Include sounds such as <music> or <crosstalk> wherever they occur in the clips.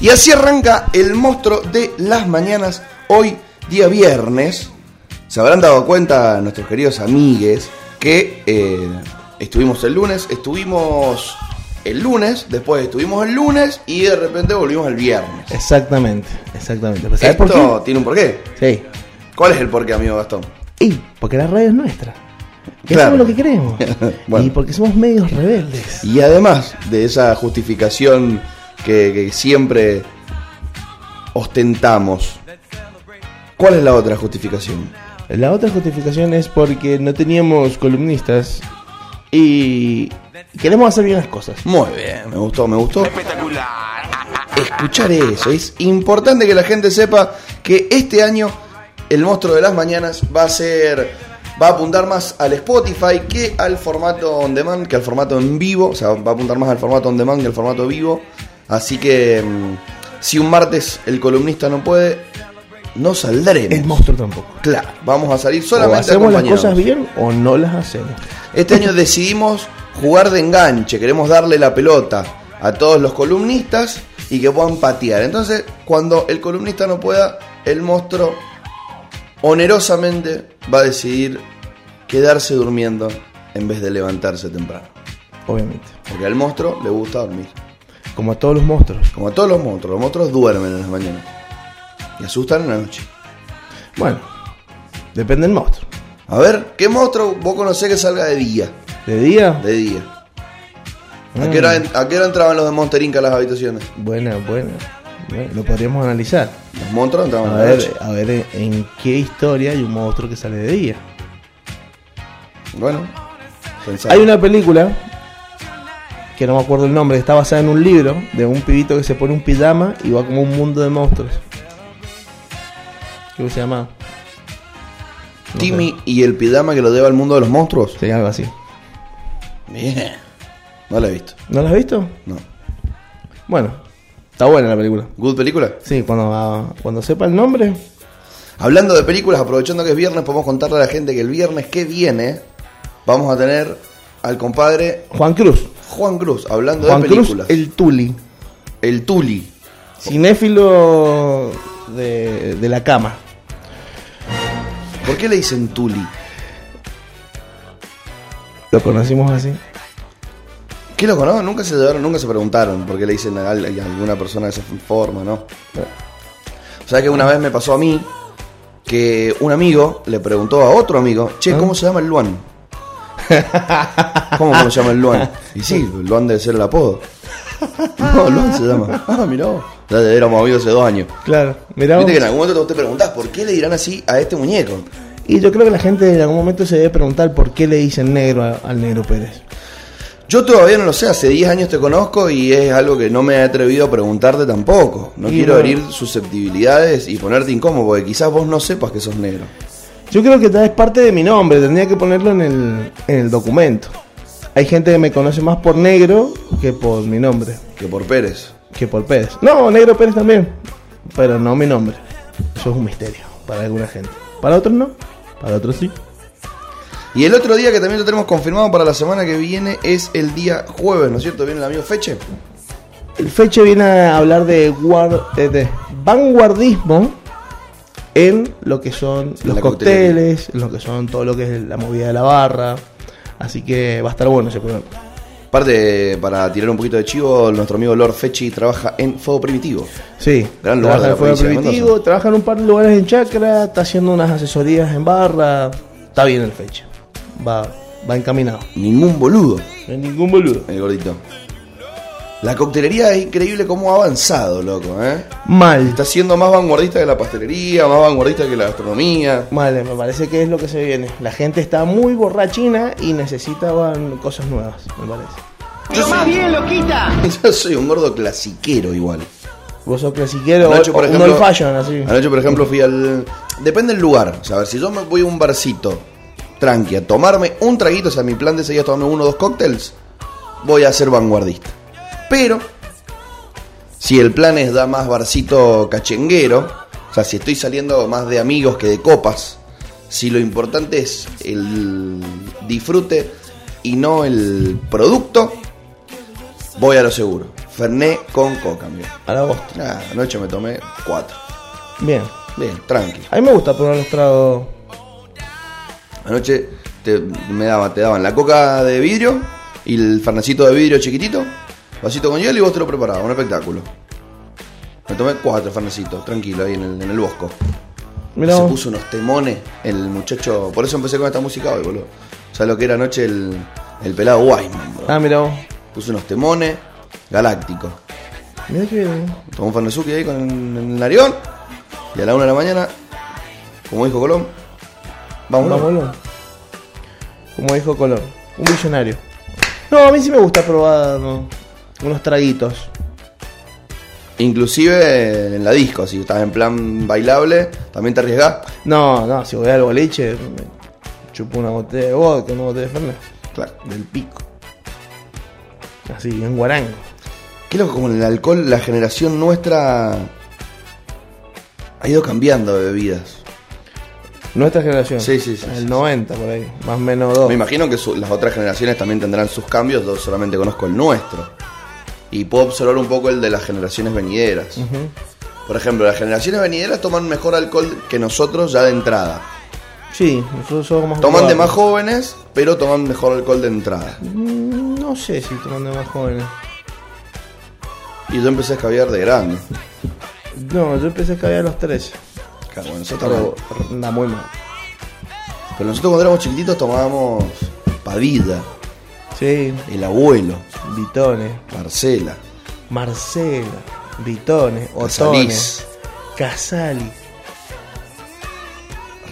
Y así arranca el monstruo de las mañanas, hoy día viernes. Se habrán dado cuenta nuestros queridos amigues que eh, estuvimos el lunes, estuvimos el lunes, después estuvimos el lunes y de repente volvimos el viernes. Exactamente, exactamente. ¿Sabes Esto por qué? tiene un porqué. Sí. ¿Cuál es el porqué, amigo Gastón? Y porque la radio es nuestra. Que Claro. hacemos lo que queremos. <laughs> Bueno. Y porque somos medios rebeldes. Y además de esa justificación que, que siempre ostentamos, ¿cuál es la otra justificación? La otra justificación es porque no teníamos columnistas y queremos hacer bien las cosas. Muy bien, me gustó, me gustó. Escuchar eso, es importante que la gente sepa que este año el monstruo de las mañanas va a ser, va a apuntar más al Spotify que al formato on demand, que al formato en vivo, o sea, va a apuntar más al formato on demand que al formato vivo. Así que mm, si un martes el columnista no puede, no saldremos. El monstruo tampoco. Claro, vamos a salir O solamente hacemos las cosas bien o no las hacemos. Este año decidimos jugar de enganche, queremos darle la pelota a todos los columnistas y que puedan patear. Entonces, cuando el columnista no pueda, el monstruo onerosamente va a decidir quedarse durmiendo en vez de levantarse temprano. Obviamente. Porque al monstruo le gusta dormir. Como a todos los monstruos. Como a todos los monstruos, los monstruos duermen en las mañanas y asustan en la noche. Bueno, depende del monstruo. A ver, ¿qué monstruo vos conocés que salga de día? ¿De día? De día. ¿A Mm. qué hora, a qué hora entraban los de Monster Inc. a las habitaciones? Buena, buena. Bueno, lo podríamos analizar. Los monstruos entraban A a la ver, noche. a ver en, qué historia hay un monstruo que sale de día. Bueno. Hay una película que no me acuerdo el nombre, está basada en un libro de un pibito que se pone un pijama y va como un mundo de monstruos. ¿Cómo se llama? No Timmy y el pijama que lo lleva al mundo de los monstruos. sería algo así. Bien. No la he visto. ¿No lo has visto? No. Bueno, está buena la película. ¿Good película? Sí, cuando, ah, cuando sepa el nombre, Hablando de películas, aprovechando que es viernes, podemos contarle a la gente que el viernes que viene vamos a tener al compadre Juan Cruz. Juan Cruz hablando Juan de Cruz, películas. el Tuli. el Tuli. Cinéfilo de, de la cama. ¿Por qué le dicen Tuli? Lo conocimos así. ¿Qué loco, no? Nunca se llevaron, nunca se preguntaron por qué le dicen a, al- a alguna persona de esa forma, ¿no? O sea que una vez me pasó a mí que un amigo le preguntó a otro amigo, che, ¿cómo se llama el Luan? ¿Cómo, se llama el Luan? Y sí, el Luan debe ser el apodo. No, Luan se llama. Ah, mirá vos. Ya éramos amigos hace dos años. Claro, mirá Viste que en algún momento te preguntás, ¿por qué le dirán así a este muñeco? Y yo creo que la gente en algún momento se debe preguntar por qué le dicen negro a- al negro Pérez. Yo todavía no lo sé, hace 10 años te conozco y es algo que no me he atrevido a preguntarte tampoco. No Y quiero no. herir susceptibilidades y ponerte incómodo, porque quizás vos no sepas que sos negro. Yo creo que es parte de mi nombre, tendría que ponerlo en el, en el documento. Hay gente que me conoce más por negro que por mi nombre, Que por Pérez. que por Pérez. No, negro Pérez también, pero no mi nombre. Eso es un misterio para alguna gente. Para otros no, para otros sí. Y el otro día que también lo tenemos confirmado para la semana que viene es el día jueves, ¿no es cierto? Viene el amigo Feche. El Feche viene a hablar de, guar- eh, de vanguardismo en lo que son los cócteles, en lo que son todo lo que es la movida de la barra. Así que va a estar bueno ese programa. Aparte, para tirar un poquito de chivo, nuestro amigo Lord Fechi trabaja en Fuego Primitivo. Sí, Gran lugar trabaja en Fuego Primitivo, trabaja en un par de lugares en Chacra, está haciendo unas asesorías en barra. Está bien el Feche. Va, va encaminado. Ningún boludo, No ningún boludo. el gordito. La coctelería es increíble cómo ha avanzado, loco, ¿eh? Mal. Está siendo más vanguardista que la pastelería, más vanguardista que la gastronomía. Mal, me parece que es lo que se viene. La gente está muy borrachina y necesita cosas nuevas, me parece. Yo soy, <laughs> yo soy un gordo clasiquero igual. Vos sos clasiquero Anoche, o, por ejemplo- fashion, así. Anoche, por ejemplo, fui al. Depende del lugar. O sea, a ver, si yo me voy a un barcito tranqui a tomarme un traguito, o sea, mi plan de es tomarme uno o dos cócteles, voy a ser vanguardista. Pero, si el plan es dar más barcito cachenguero, o sea, si estoy saliendo más de amigos que de copas, si lo importante es el disfrute y no el producto, Voy a lo seguro. Ferné con coca, amigo. A la voz. Ah, anoche me tomé cuatro. Bien. Bien, tranqui. A mí me gusta probar los tragos. Anoche te, me daban, te daban la coca de vidrio y el fernecito de vidrio chiquitito, vasito con hielo y vos te lo preparabas, un espectáculo. Me tomé cuatro fernecitos, tranquilo, ahí en el, en el bosco. Mirá Se puso unos temones el muchacho. Por eso empecé con esta música hoy, boludo. ¿Sabes lo que era anoche el, el pelado Wyman, bro? Ah, mira vos. Puso unos temones galácticos. Mirá que bien. Tomó un fernezuki ahí con el Narión. Y a la una de la mañana, como dijo Colón, vamos. Vámonos. Como dijo Color. Un visionario. No, a mí sí me gusta probar ¿no? unos traguitos. Inclusive en la disco, si estás en plan bailable, también te arriesgás. No, no, si voy al boliche, me chupo una botella de vodka, una botella de Fernet. Claro. Del pico. Así, en guarango. Qué loco, como el alcohol, la generación nuestra ha ido cambiando de bebidas. Nuestra generación. Sí, sí, sí, El sí, 90 por ahí. Más o menos dos. Me imagino que su- las otras generaciones también tendrán sus cambios, yo solamente conozco el nuestro. Y puedo observar un poco el de las generaciones venideras. Por ejemplo, las generaciones venideras toman mejor alcohol que nosotros ya de entrada. Sí, nosotros somos más Toman de más jóvenes, pero toman mejor alcohol de entrada. Mm, No sé si toman de más jóvenes. Y yo empecé a escabiar de grande. No, yo empecé a caer a los 13. Claro, bueno, nosotros Pero anda muy mal. Pero nosotros cuando éramos chiquititos tomábamos Padilla, Sí, el abuelo, Vitones, Marcela, Marcela, Vitones, Otones, Casali.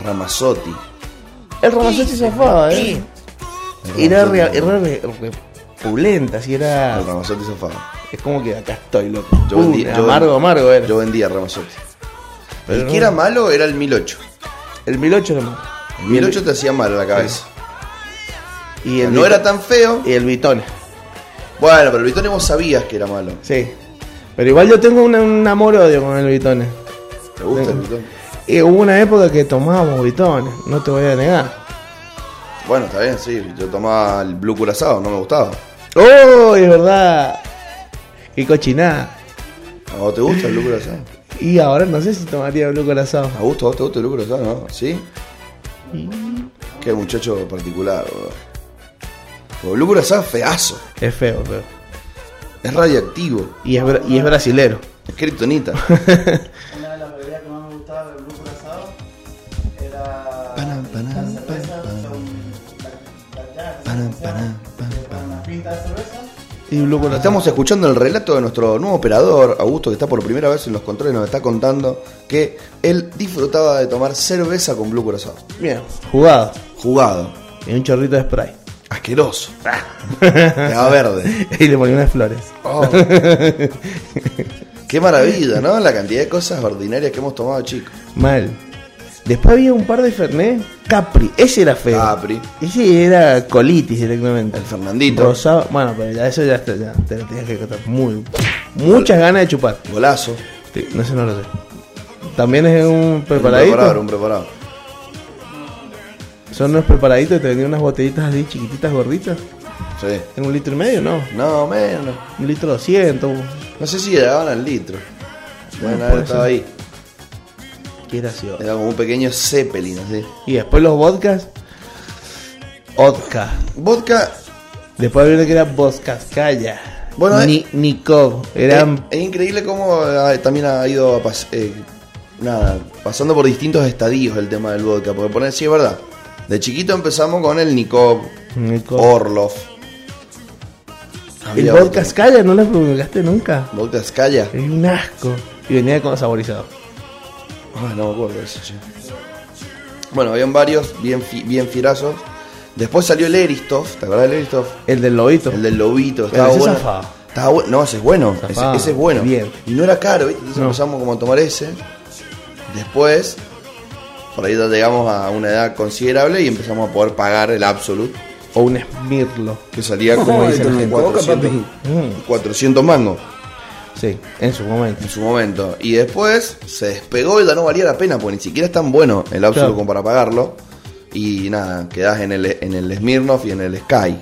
Ramazotti. El Ramazotti zafaba, ¿eh? Era re, era re- re pulenta, así era. El Ramazotti zafaba. Es como que acá estoy, loco. Yo Uh, vendí- yo amargo, vendí- amargo era. Yo vendía Ramazotti. Pero el que era malo era el 1008. El 1008 nomás. El 1008 te hacía mal a la cabeza. Y el no era tan feo. Y el Vitones. Bueno, pero el Vitone vos sabías que era malo. Sí. Pero igual yo tengo un amor-odio con el Vitones. ¿Te gusta el. Vitone? Y hubo una época que tomábamos Vitones, no te voy a negar. Bueno, está bien, sí. Yo tomaba el Blue Curazao, no me gustaba. ¡Oh! Es verdad. Qué cochinada. ¿A vos te gusta el Blue Curazao? Y ahora no sé si tomaría Blue Corazón. ¿A vos, a vos te gusta el Blue Curazao, no? ¿Sí? Qué muchacho particular, el Blue Curazao es feazo. Es feo, feo. Es radiactivo. Y es, y es brasilero. Es kriptonita. <laughs> Y Corazón. Estamos escuchando el relato de nuestro nuevo operador, Augusto, que está por primera vez en los controles, nos está contando que él disfrutaba de tomar cerveza con Blue Curazao. Bien, jugado. Jugado. Y un chorrito de spray. Asqueroso. <laughs> Quedaba verde. <laughs> y le ponía unas flores. Oh. <laughs> Qué maravilla, ¿no? La cantidad de cosas ordinarias que hemos tomado, chicos. Mal. Después había un par de Fernet. Capri, ese era feo. Capri. Ese era colitis directamente. El Fernandito. Rosado. Bueno, pero ya eso ya, está- ya te lo tenías que contar. Muy. Muchas ganas de chupar. Golazo. Sí, no sé, no lo sé. También es un Un preparadito. preparado, un preparado. Son unos preparaditos que te vendían unas botellitas así chiquititas, gorditas. Sí. En un litro y medio, ¿no? No, menos. Un litro doscientos. No sé si llegaban al litro. Bueno, ser. ahí. Qué gracioso. Era como un pequeño Zeppelin, así. Y después los vodkas. Vodka. Vodka Después había uno que era Vodkaskaya. Bueno, eh, Ni, Nikov. Eran. Es, es increíble cómo ah, también ha ido a pas- eh, nada, pasando por distintos estadios el tema del vodka. Porque poner, sí es verdad. De chiquito empezamos con el Nikov, Nikov. Orlov. El Había otro. Vodkaskaya no lo probaste nunca. Vodka Skaya. Es un asco. Y venía con saborizado. Ay, no me acuerdo de eso, che. Bueno, habían varios bien, fi- bien fierazos. Después salió el Eristov, ¿te acordás del Eristov? El del lobito. El del lobito, estaba ese bueno. zafaba. Estaba bueno. No, ese es bueno. Ese, Zafaba. ese es bueno. Bien. Y no era caro, ¿viste? Entonces No. empezamos como a tomar ese. Después, por ahí ya llegamos a una edad considerable y empezamos a poder pagar el Absolute, O un Smirlo. que salía <laughs> como dice la gente. 400, Mm, 400 mangos sí, en su momento. en su momento. Y después se despegó y ya no valía la pena, porque ni siquiera es tan bueno el Absolute Claro. como para pagarlo. Y nada, quedás en el, en el Smirnoff y en el Sky.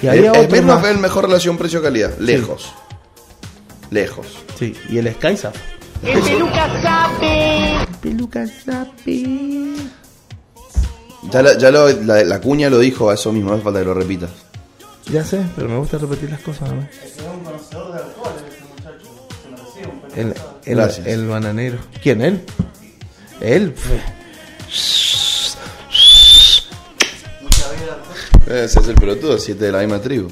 Y había el, el otro Smirnoff más. es el mejor relación precio-calidad. Lejos. Lejos. Sí, y el Skyzap. El peluca sabe. Peluca Zapi. Ya, la, ya lo- la, la cuña lo dijo a eso mismo, no hace falta que lo repitas. Ya sé, pero me gusta repetir las cosas. ¿no? Es un conocedor de alcohol El, el, Gracias. el bananero. ¿Quién? ¿Él? ¿Él? Mucha vida. Ese es el pelotudo, siete de la misma tribu.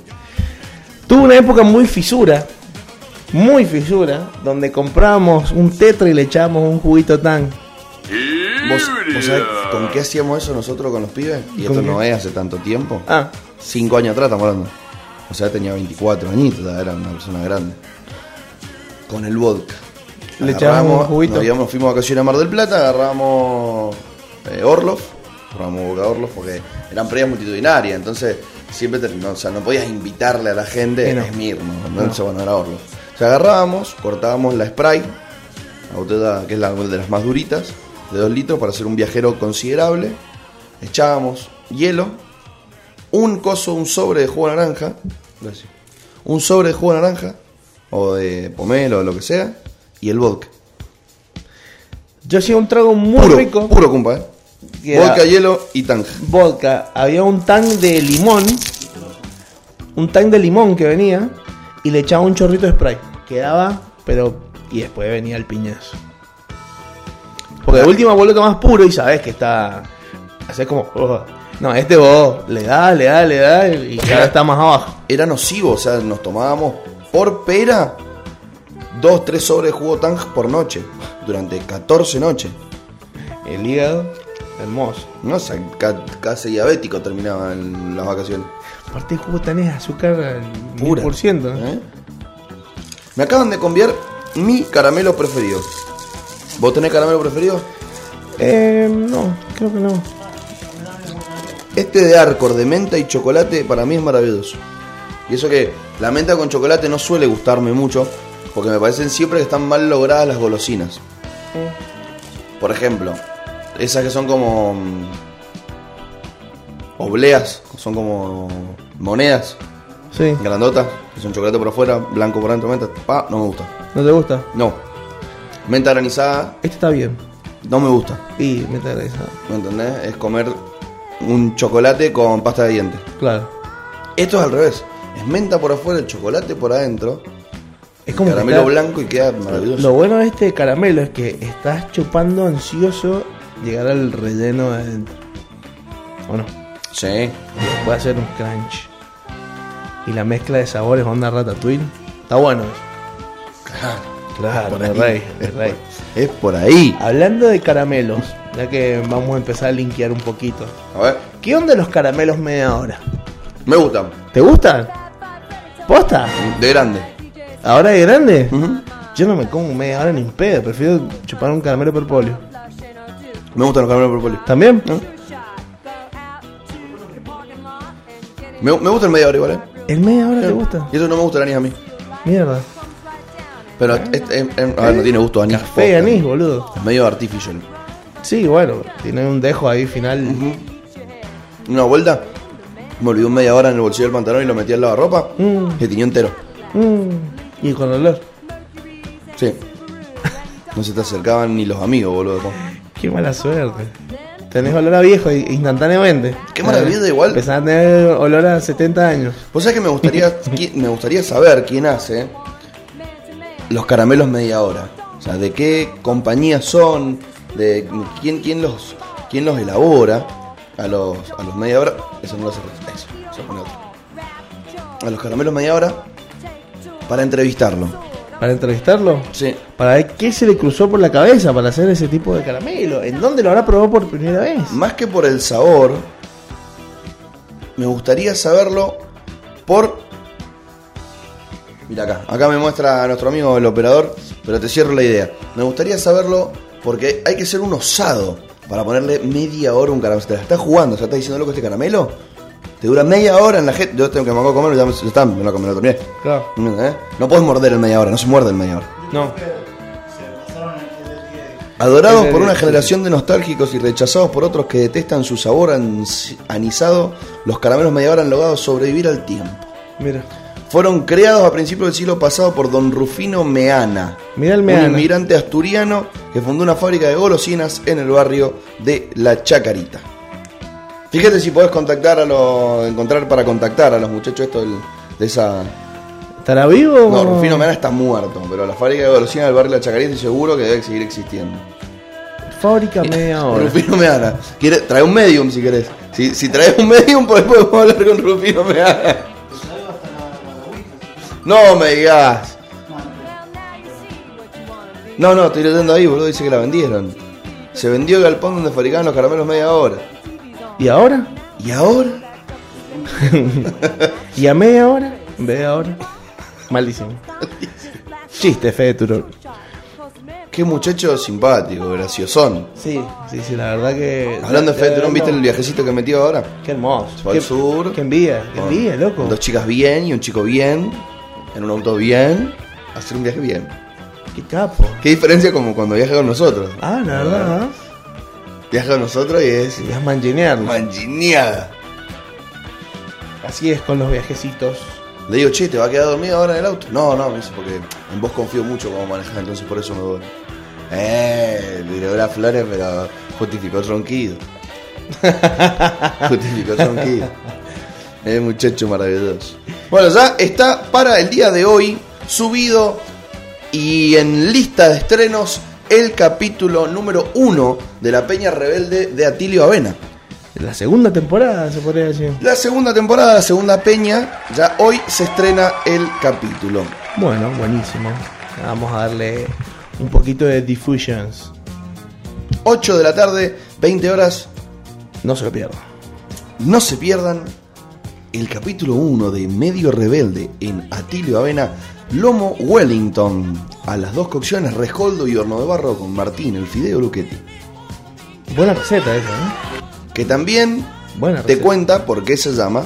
Tuve una época muy fisura. Muy fisura. Donde comprábamos un tetra y le echábamos un juguito tan. ¿Vos, vos sabés con qué hacíamos eso nosotros con los pibes? Y ¿Con esto qué? no es hace tanto tiempo. Ah, Cinco años atrás estamos hablando. O sea, tenía 24 añitos, era una persona grande. Con el vodka. Le echábamos un juguito. Nos, fuimos a vacaciones a Mar del Plata, agarramos eh, Orloff, agarramos vodka Orloff porque eran peleas multitudinarias, entonces siempre te- no, o sea, no podías invitarle a la gente no. a Esmirno, ¿no? Entonces, bueno, era Orloff. O sea, agarrábamos, cortábamos la spray, la botella que es la de las más duritas, de 2 litros para hacer un viajero considerable, echábamos hielo, un coso, un sobre de jugo de naranja, gracias, un sobre de jugo de naranja, o de pomelo, o lo que sea, y el vodka. yo hacía un trago muy Puro, rico. puro, compa, ¿eh? Vodka, hielo y tanja. vodka. Había un tank de limón. Un tank de limón que venía. Y le echaba un chorrito de spray. Quedaba, pero. Y después venía el piñazo. Porque de última vos lo tomás puro y sabes que está. Haces como. "Oh". No, este vos le da, le da, le da. Y cada está más abajo. Era nocivo, o sea, nos tomábamos por pera dos, tres sobres de jugo tanja por noche, durante 14 noches. El hígado, hermoso. No, o sea, ca- casi diabético terminaba en las vacaciones. Aparte, el jugo tan es azúcar al Pura. 10%. ¿eh? ¿Eh? Me acaban de cambiar mi caramelo preferido. ¿Vos tenés caramelo preferido? Eh, no, creo que no. Este de Arcor de menta y chocolate para mí es maravilloso. Y eso que la menta con chocolate no suele gustarme mucho, porque me parecen siempre que están mal logradas las golosinas. Por ejemplo, esas que son como mm, obleas, son como monedas Sí, grandotas, que son chocolate por afuera, blanco por dentro, menta, pa, no me gusta. ¿no te gusta? No. Menta granizada, Este está bien. no me gusta. Y me interesa. ¿Me entendés? Es comer un chocolate con pasta de dientes. Claro. Esto es al revés. Es menta por afuera, el chocolate por adentro. Es como caramelo está- blanco y queda maravilloso. Lo bueno de este caramelo es que estás chupando ansioso llegar al relleno de adentro. ¿O no? Sí. Puede hacer un crunch. Y la mezcla de sabores onda ratatouille. Está bueno. Claro, de ahí. rey, de rey. Es por ahí. Hablando de caramelos, ya que vamos a empezar a linkear un poquito. A ver. ¿Qué onda los caramelos media hora? Me gustan. ¿Te gustan? ¿Posta? De grande. ¿Ahora de grande? Yo no me como media hora ni en pedo, prefiero chupar un caramelo por polio. Me gustan los caramelos por poli. ¿También? ¿No? Me, me gusta el media hora igual, ¿eh? ¿El media hora te gusta? Y eso no me gusta el anís a mí. Mierda. Pero es- es- es- a ver, no tiene gusto anís. Café posta. anís, boludo. Es medio artificial. Sí, bueno, tiene un dejo ahí final. Una vuelta, me olvidé un media hora en el bolsillo del pantalón y lo metí al lavarropa. Mm. Y tenía entero. Mm, Y con olor. Sí. No se te acercaban ni los amigos, boludo. Qué mala suerte. Tenés olor a viejo instantáneamente. Qué maravilla, igual. Empezás a tener olor a 70 años. Vos sabés que me gustaría, <laughs> me gustaría saber quién hace los caramelos media hora. O sea, de qué compañía son, de quién, quién los quién los elabora a los, a los media hora. Eso no lo hace. Eso, se pone otro. A los caramelos media hora para entrevistarlo. Para entrevistarlo. Sí. Para ver qué se le cruzó por la cabeza para hacer ese tipo de caramelo. ¿En dónde lo habrá probado por primera vez? Más que por el sabor, me gustaría saberlo por. Mira acá, acá me muestra nuestro amigo el operador, pero te cierro la idea. Me gustaría saberlo porque hay que ser un osado para ponerle media hora un caramelo. Te la estás jugando, o sea, estás diciendo loco este caramelo. Te dura media hora en la gente. Yo tengo que me hago comer, ya me, ya está, me lo comí, me lo terminé. Claro. ¿Eh? No puedes morder en media hora, no se muerde en media hora. No. Adorados por una generación de nostálgicos y rechazados por otros que detestan su sabor anisado, los caramelos media hora han logrado sobrevivir al tiempo. Mira. Fueron creados a principios del siglo pasado por don Rufino Meana, Mira el un Meana. inmigrante asturiano que fundó una fábrica de golosinas en el barrio de La Chacarita. Fíjate si podés contactar a los, encontrar para contactar a los muchachos estos del- de esa... ¿Estará vivo? No, Rufino Meana está muerto, pero la fábrica de golosinas del barrio de La Chacarita seguro que debe seguir existiendo. Fábrica <laughs> media hora. Rufino Meana. ¿Quiere, trae un medium si querés. Si, si traes un medium, <laughs> pues podemos hablar con Rufino Meana. No me digas. No, no, estoy leyendo ahí, boludo. Dice que la vendieron. Se vendió el galpón donde fabricaban los caramelos media hora. ¿Y ahora? ¿Y ahora? <laughs> ¿Y a media hora? De ahora. Malísimo. Chiste, Fede Turón. Qué muchacho simpático, graciosón. Sí, sí, sí, la verdad que. Hablando de Fede Turón. ¿viste el viajecito que metió ahora? Qué hermoso. Fue al sur. Qué envidia, qué envidia, loco. Dos chicas bien y un chico bien. En un auto bien. Hacer un viaje bien. Qué capo. Qué diferencia como cuando viaja con nosotros. Ah, la verdad. ¿eh? Viaja con nosotros y es Y es manginear. mangineada. Así es con los viajecitos. Le digo, che, ¿te va a quedar dormido ahora en el auto? No, no, me dice, porque en vos confío mucho como manejas, entonces por eso me voy. Eh, le tiró las flores, pero justificó el ronquido. <laughs> justificó el ronquido. Es muchacho maravilloso. Bueno, ya está para el día de hoy subido y en lista de estrenos el capítulo número uno de La Peña Rebelde de Atilio Avena. La segunda temporada, se podría decir. La segunda temporada, la segunda peña, ya hoy se estrena el capítulo. Bueno, buenísimo. Vamos a darle un poquito de diffusions. 8 de la tarde, 20 horas, No se lo pierdan. no se pierdan el capítulo 1 de Medio Rebelde en Atilio Avena, Lomo Wellington, a las dos cocciones, rescoldo y horno de barro con Martín, el Fideo Luchetti, Buena receta esa, ¿eh? que también Buena te cuenta por qué se llama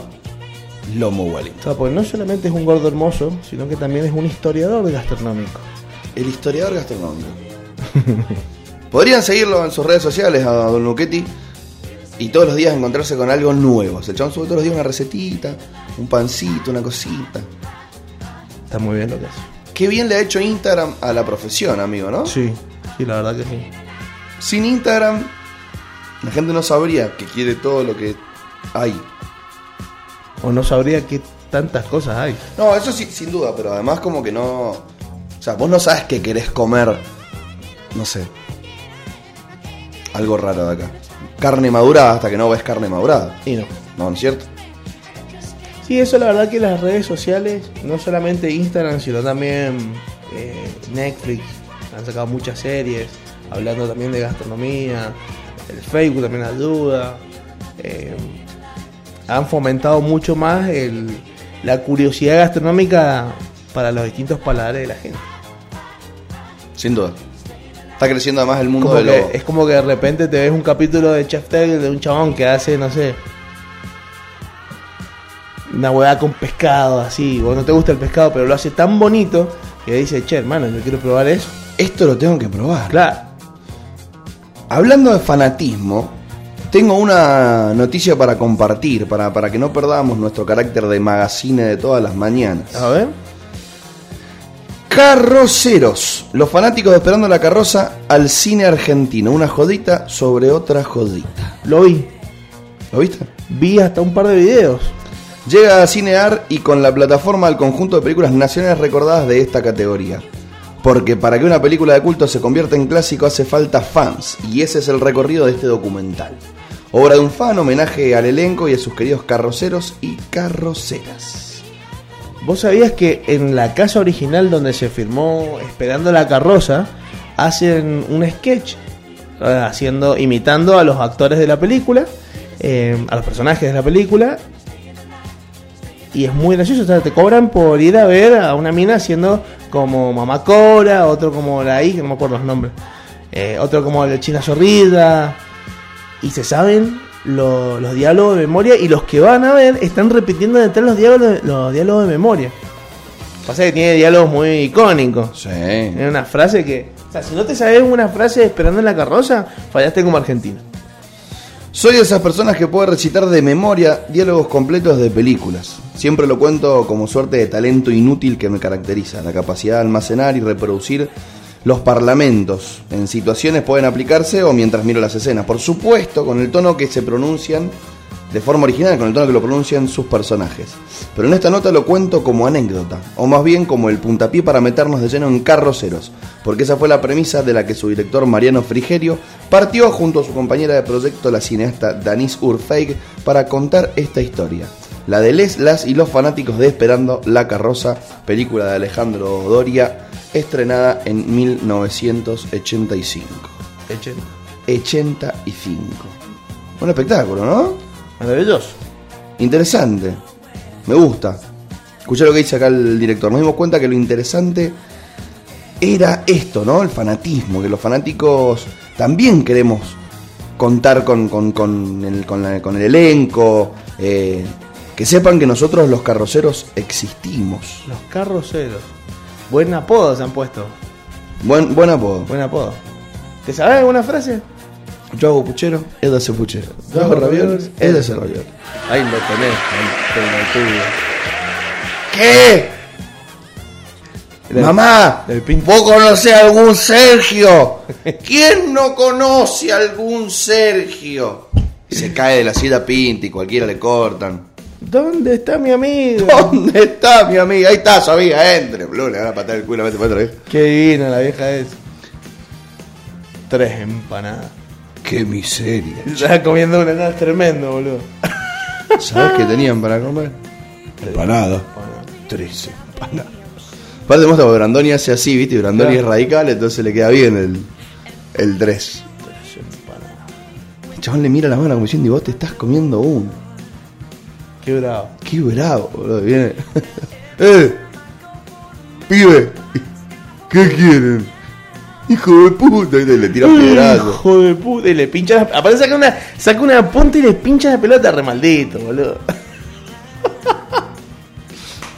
Lomo Wellington. O sea, porque no solamente es un gordo hermoso, sino que también es un historiador gastronómico. El historiador gastronómico. <laughs> Podrían seguirlo en sus redes sociales a Don y todos los días encontrarse con algo nuevo. El chabón sube todos los días una recetita, un pancito, una cosita. Está muy bien lo que hace. Qué bien le ha hecho Instagram a la profesión, amigo, ¿no? Sí, sí, la verdad que sí. Sin Instagram, la gente no sabría que quiere todo lo que hay. O no sabría qué tantas cosas hay. No, eso sí, sin duda, pero además como que no... O sea, vos no sabes que querés comer, no sé, algo raro de acá. Carne madurada hasta que no ves carne madurada. Y no. No, ¿no es cierto? Sí, eso la verdad que las redes sociales, no solamente Instagram, sino también eh, Netflix, han sacado muchas series, hablando también de gastronomía, el Facebook también ayuda, eh, han fomentado mucho más el- la curiosidad gastronómica para los distintos paladares de la gente. Sin duda. Está creciendo además el mundo Como de que- lo... es como que de repente te ves un capítulo de Chef Table de un chabón que hace, no sé, una hueá con pescado, así. Vos no te gusta el pescado, pero lo hace tan bonito que dice, che, hermano, yo quiero probar eso. Esto lo tengo que probar. Claro. Hablando de fanatismo, tengo una noticia para compartir, para, para que no perdamos nuestro carácter de magazine de todas las mañanas. A ver. Carroceros, los fanáticos de Esperando la Carroza al cine argentino. Una jodita sobre otra jodita. Lo vi. ¿Lo viste? Vi hasta un par de videos. Llega a Cinear y con la plataforma al conjunto de películas nacionales recordadas de esta categoría. Porque para que una película de culto se convierta en clásico hace falta fans, y ese es el recorrido de este documental. Obra de un fan, homenaje al elenco y a sus queridos carroceros y carroceras. ¿Vos sabías que en la casa original donde se filmó Esperando la carroza hacen un sketch eh, haciendo imitando a los actores de la película, eh, a los personajes de la película y es muy gracioso, o sea, te cobran por ir a ver a una mina haciendo como Mamá Cora, otro como la hija, no me acuerdo los nombres, eh, otro como la China Zorrida y se saben lo- los diálogos de memoria y los que van a ver están repitiendo detrás los diálogos, los diálogos de memoria. Pasa que tiene diálogos muy icónicos. Sí. Tiene una frase que O sea, si no te sabes una frase esperando en la carroza, fallaste como argentino. Soy de esas personas que puede recitar de memoria diálogos completos de películas. Siempre lo cuento como suerte de talento inútil que me caracteriza, la capacidad de almacenar y reproducir los parlamentos. En situaciones pueden aplicarse o mientras miro las escenas. Por supuesto, con el tono que se pronuncian de forma original, con el tono que lo pronuncian sus personajes. Pero en esta nota lo cuento como anécdota, o más bien como el puntapié para meternos de lleno en carroceros, porque esa fue la premisa de la que su director Mariano Frigerio partió junto a su compañera de proyecto, la cineasta Danis Urfeig, para contar esta historia. La de Les, Las y los fanáticos de Esperando la Carroza, película de Alejandro Doria, estrenada en 1985. 85. Un espectáculo, ¿no? Maravilloso. Interesante. Me gusta. Escuché lo que dice acá el director. Nos dimos cuenta que lo interesante era esto, ¿no? El fanatismo, que los fanáticos también queremos contar con, con- con el, con la- con el elenco, eh, que sepan que nosotros los carroceros existimos. Los carroceros. Buen apodo se han puesto. Buen, buen apodo. Buen apodo. ¿Te sabes alguna frase? Yo hago puchero, él hace puchero. Yo hago ravioles, él hace ravioles. Ahí lo tenés, el pelotudo. ¿Qué? Mamá, pin- ¿vos conocés a algún Sergio? <laughs> ¿Quién no conoce a algún Sergio? Se cae de la silla pinta y cualquiera le cortan. ¿Dónde está mi amigo? <laughs> ¿Dónde está mi amiga? Ahí está su amiga, entre. Boludo, le van a patar el culo, vete para otra vez. Qué divina la vieja es. Tres empanadas. Qué miseria. <laughs> Estaba comiendo una nada tremendo, boludo. <laughs> ¿Sabes qué tenían para comer? Empanada. Tres empanadas. Aparte muestra porque Brandoni hace así, ¿viste? Y Brandoni Claro. es radical, entonces le queda bien el, el tres. El chabón le mira la mano como diciendo, y vos te estás comiendo uno. Qué bravo. Qué bravo, boludo. Viene. <laughs> ¡Eh! ¡Pibe! ¿Qué quieren? Hijo de puta. Y le tira piedrazo. Hijo de puta. Y le pincha la... Aparte saca una, saca una punta y le pincha la pelota re maldito, boludo. <laughs>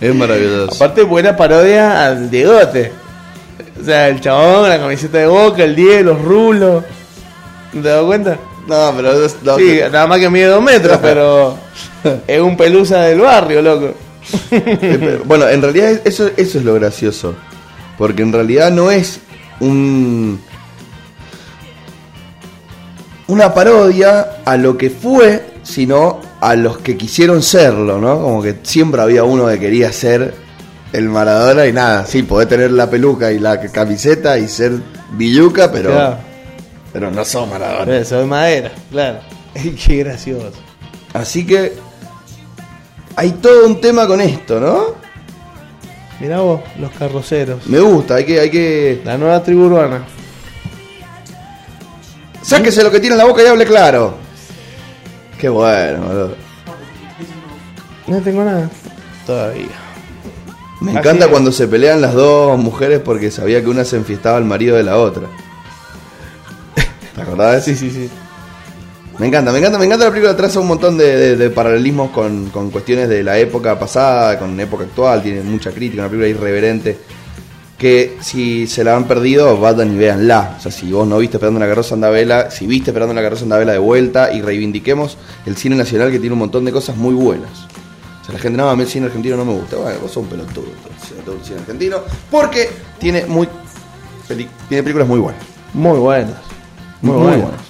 Es maravilloso. Aparte buena parodia al Diegote. O sea, el chabón, la camiseta de boca, el 10, los rulos. ¿No te das cuenta? No, pero. es- no, sí, nada más que mide dos metros, <laughs> pero es un pelusa del barrio, loco. Bueno, en realidad es- eso, eso es lo gracioso. Porque en realidad no es un. Una parodia a lo que fue, sino a los que quisieron serlo, ¿no? Como que siempre había uno que quería ser el Maradona y nada, sí, podés tener la peluca y la camiseta y ser Villuca, pero, Claro. Pero no sos Maradona. Eso es madera, claro. <laughs> Qué gracioso. Así que hay todo un tema con esto, ¿no? Mirá vos, los carroceros. Me gusta, hay que, hay que La nueva tribu urbana. Sáquese lo que tiene en la boca y hable claro. Qué bueno, boludo. No tengo nada. Todavía. Me Así encanta es. cuando se pelean las dos mujeres porque sabía que una se enfiestaba al marido de la otra. ¿Te acordás? Sí, sí, sí. Me encanta, me encanta, me encanta la película, traza un montón de, de- de paralelismos con, con cuestiones de la época pasada, con época actual, tiene mucha crítica, una película irreverente. Que si se la han perdido, vayan y véanla. O sea, si vos no viste Esperando la Carroza, anda a vela. Si viste Esperando la Carroza, anda a vela de vuelta y reivindiquemos el cine nacional que tiene un montón de cosas muy buenas. O sea, la gente, no, a mí el cine argentino no me gusta. Bueno, vos sos un pelotudo, el cine argentino. Porque tiene muy tiene películas muy buenas. Muy buenas. Muy, Muy buenas. buenas.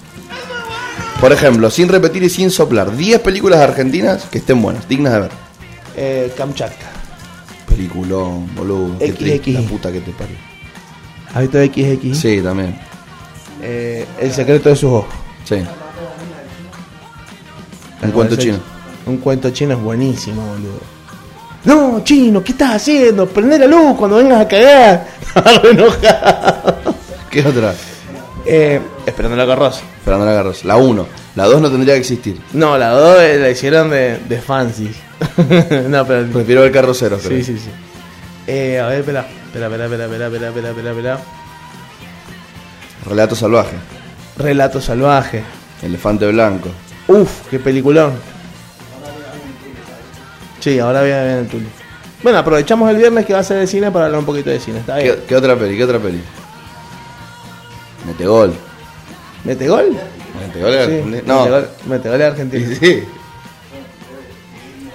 Por ejemplo, sin repetir y sin soplar, 10 películas argentinas que estén buenas, dignas de ver. Eh, Kamchatka. Peliculón, boludo. XX. triste, la puta que te parió. ¿Has visto XX? Sí, también. Eh, el secreto de sus ojos. Sí. Un cuento chino. Un cuento chino es buenísimo, boludo. No, chino, ¿qué estás haciendo? Prende la luz cuando vengas a cagar. <laughs> Enojado. ¿Qué otra? Eh, esperando la carroza. Fernando la Garros. La 1. La 2 no tendría que existir. No, la 2 la hicieron de, de fancy. <laughs> no, pero. Prefiero el carrocero, creo. Sí, sí, sí. Eh, a ver, espera. Espera, espera, espera, espera, espera, espera, espera, espera. Relato salvaje. Relato salvaje. Elefante blanco. Uf, qué peliculón. Sí, ahora voy a ver el Tuli. Bueno, aprovechamos el viernes que va a ser de cine para hablar un poquito de cine. Está bien. ¿Qué, qué otra peli? ¿Qué otra peli? Metegol. ¿Mete gol? Metegol era Sí. No. mete gol, mete gol es argentino. Sí.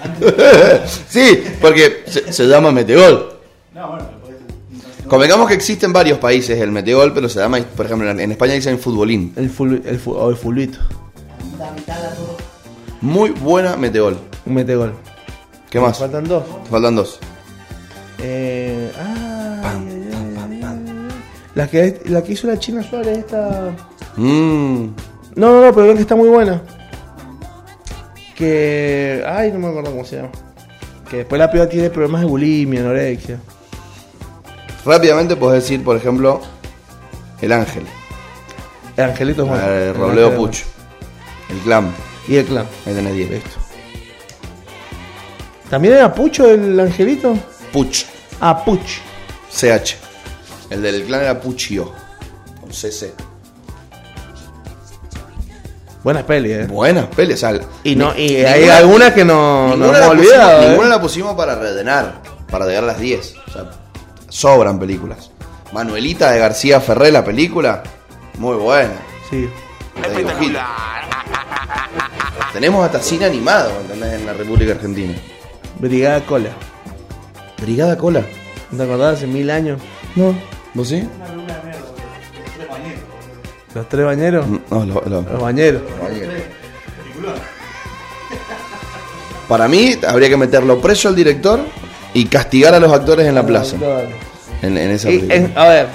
<laughs> sí, porque se, se llama Metegol. No, bueno. Convengamos que existen varios países el Metegol, pero se llama, por ejemplo, en España dicen futbolín. El, ful, el, fu- o el fulbito. Muy buena Metegol. Un metegol. ¿Qué más? Faltan dos. Faltan dos. Eh, la, que, la que hizo la China Suárez, esta. Mmm. No, no, no, pero ven que está muy buena. Que. Ay, no me acuerdo cómo se llama. Que después la piba tiene problemas de bulimia, anorexia. Rápidamente puedes decir, por ejemplo, El Ángel, El Angelito es bueno. eh, El Robledo Ángel es Puch, El bueno. Y el clan. Ahí tenés 10. Listo. ¿También era Pucho el Angelito? Puch, Ah, Puch. CH. El del clan era Puchio, con CC. Buenas pelis, eh. Buenas peleas. o sea, Y, no, y ninguna- hay algunas que no, no hemos la olvidado. pusimos, eh. ninguna la pusimos para redenar, para llegar a las 10. O sea, sobran películas. Manuelita de García Ferré, la película, muy buena. Sí. Tenemos hasta cine animado, ¿entendés? En la República Argentina. Brigada Cola. Brigada Cola. ¿No te acordás? Hace mil años. No. ¿Vos sí? Los tres bañeros, boludo. Los tres bañeros. No, lo- lo- Los bañeros. Peliculón. <laughs> Para mí habría que meterlo preso al director y castigar a los actores en la plaza. En, en esa Y, película. en- a ver,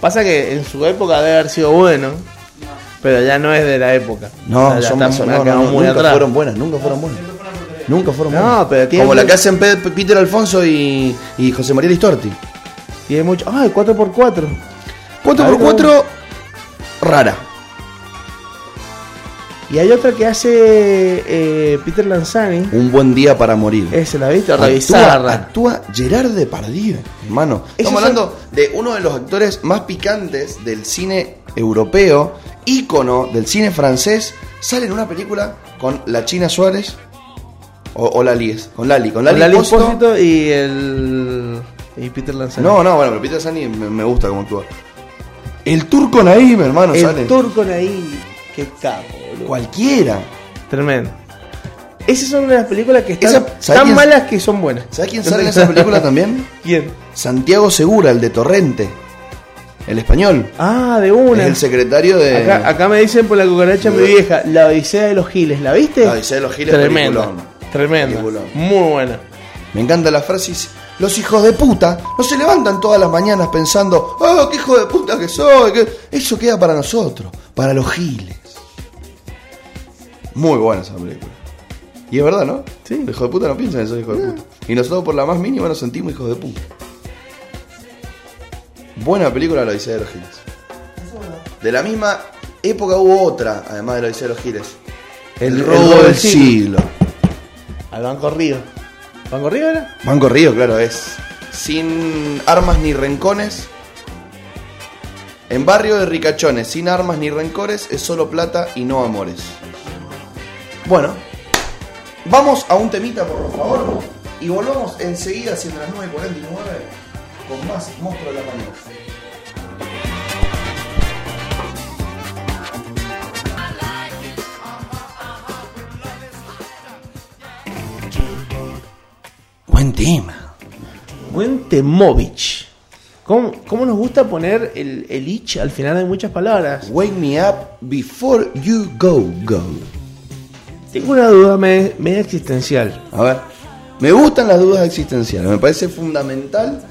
pasa que en su época debe haber sido bueno, pero ya no es de la época. No, O sea, ya son, ha no, no, quedado no, muy nunca atrás. fueron buenas, nunca fueron buenas. Nunca fueron No, buenas. pero Como la que hacen Pe- Peter Alfonso y, y José María Listorti. Y hay mucho. ¡Ay, 4x4! 4x4, rara. Y hay otra que hace eh, Peter Lanzani. Un buen día para morir. Ese, ¿la viste? Actúa, Revisarla. actúa Gerard Depardieu, hermano. Estamos son- hablando de uno de los actores más picantes del cine europeo, ícono del cine francés. Sale en una película con la China Suárez o, o Lali, es, con Lali, con Lali, Con Lali Posto. Espósito y el. Y Peter Lanzani. No, no, bueno, pero Peter Sani me, me gusta cómo actúa. El turco Naim, hermano, el sale. turco ahí. Qué capo, boludo. Cualquiera. Tremendo. Esas son una de las películas que están Esa- ¿sabes tan quién- malas que son buenas. ¿Sabes quién sale en esa película también? <laughs> ¿Quién? Santiago Segura, el de Torrente. El español. Ah, de una. Es el secretario de. Acá, acá me dicen por la cucaracha mi vieja, la Odisea de los Giles, ¿la viste? La Odisea de los Giles. Tremenda. Peliculón. Muy buena. Me encanta la frase. Los hijos de puta no se levantan todas las mañanas pensando, oh, qué hijo de puta que soy. que-". Eso queda para nosotros, para los giles. Muy buena esa película. Y es verdad, ¿no? Sí. Los hijos de puta no piensan en ser hijos de puta. Y nosotros por la más mínima nos sentimos hijos de puta. Buena película La Odisea de los Giles. De la misma época hubo otra, además de La Odisea de los Giles. El, robo del siglo. Al Banco Río. ¿Banco Río era? Banco Río, claro, es sin armas ni rencones. En barrio de ricachones, sin armas ni rencores, es solo plata y no amores. Bueno, vamos a un temita, por favor, y volvamos enseguida, siendo las 9.49, con más Monstruo de la Mañana. Buen tema. Buen Temovich. ¿Cómo, cómo nos gusta poner el, el ich al final de muchas palabras? Wake me up before you go, go. Tengo una duda me- media existencial. A ver, me gustan las dudas existenciales. Me parece fundamental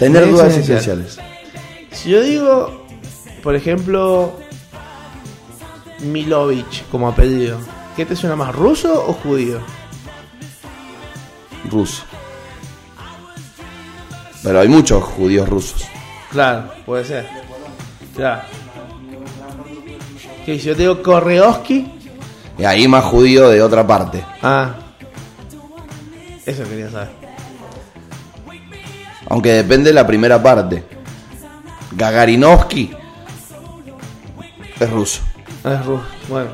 tener dudas existencial. existenciales. Si yo digo, por ejemplo, Milovich como apellido, ¿qué te suena más, ruso o judío? Ruso. Pero hay muchos judíos rusos. Claro, puede ser. Claro. Si yo digo Korreoski, Y ahí más judío de otra parte. ah, eso quería saber. Aunque depende de la primera parte. Gagarinovsky es ruso. Ah, es ruso. Bueno.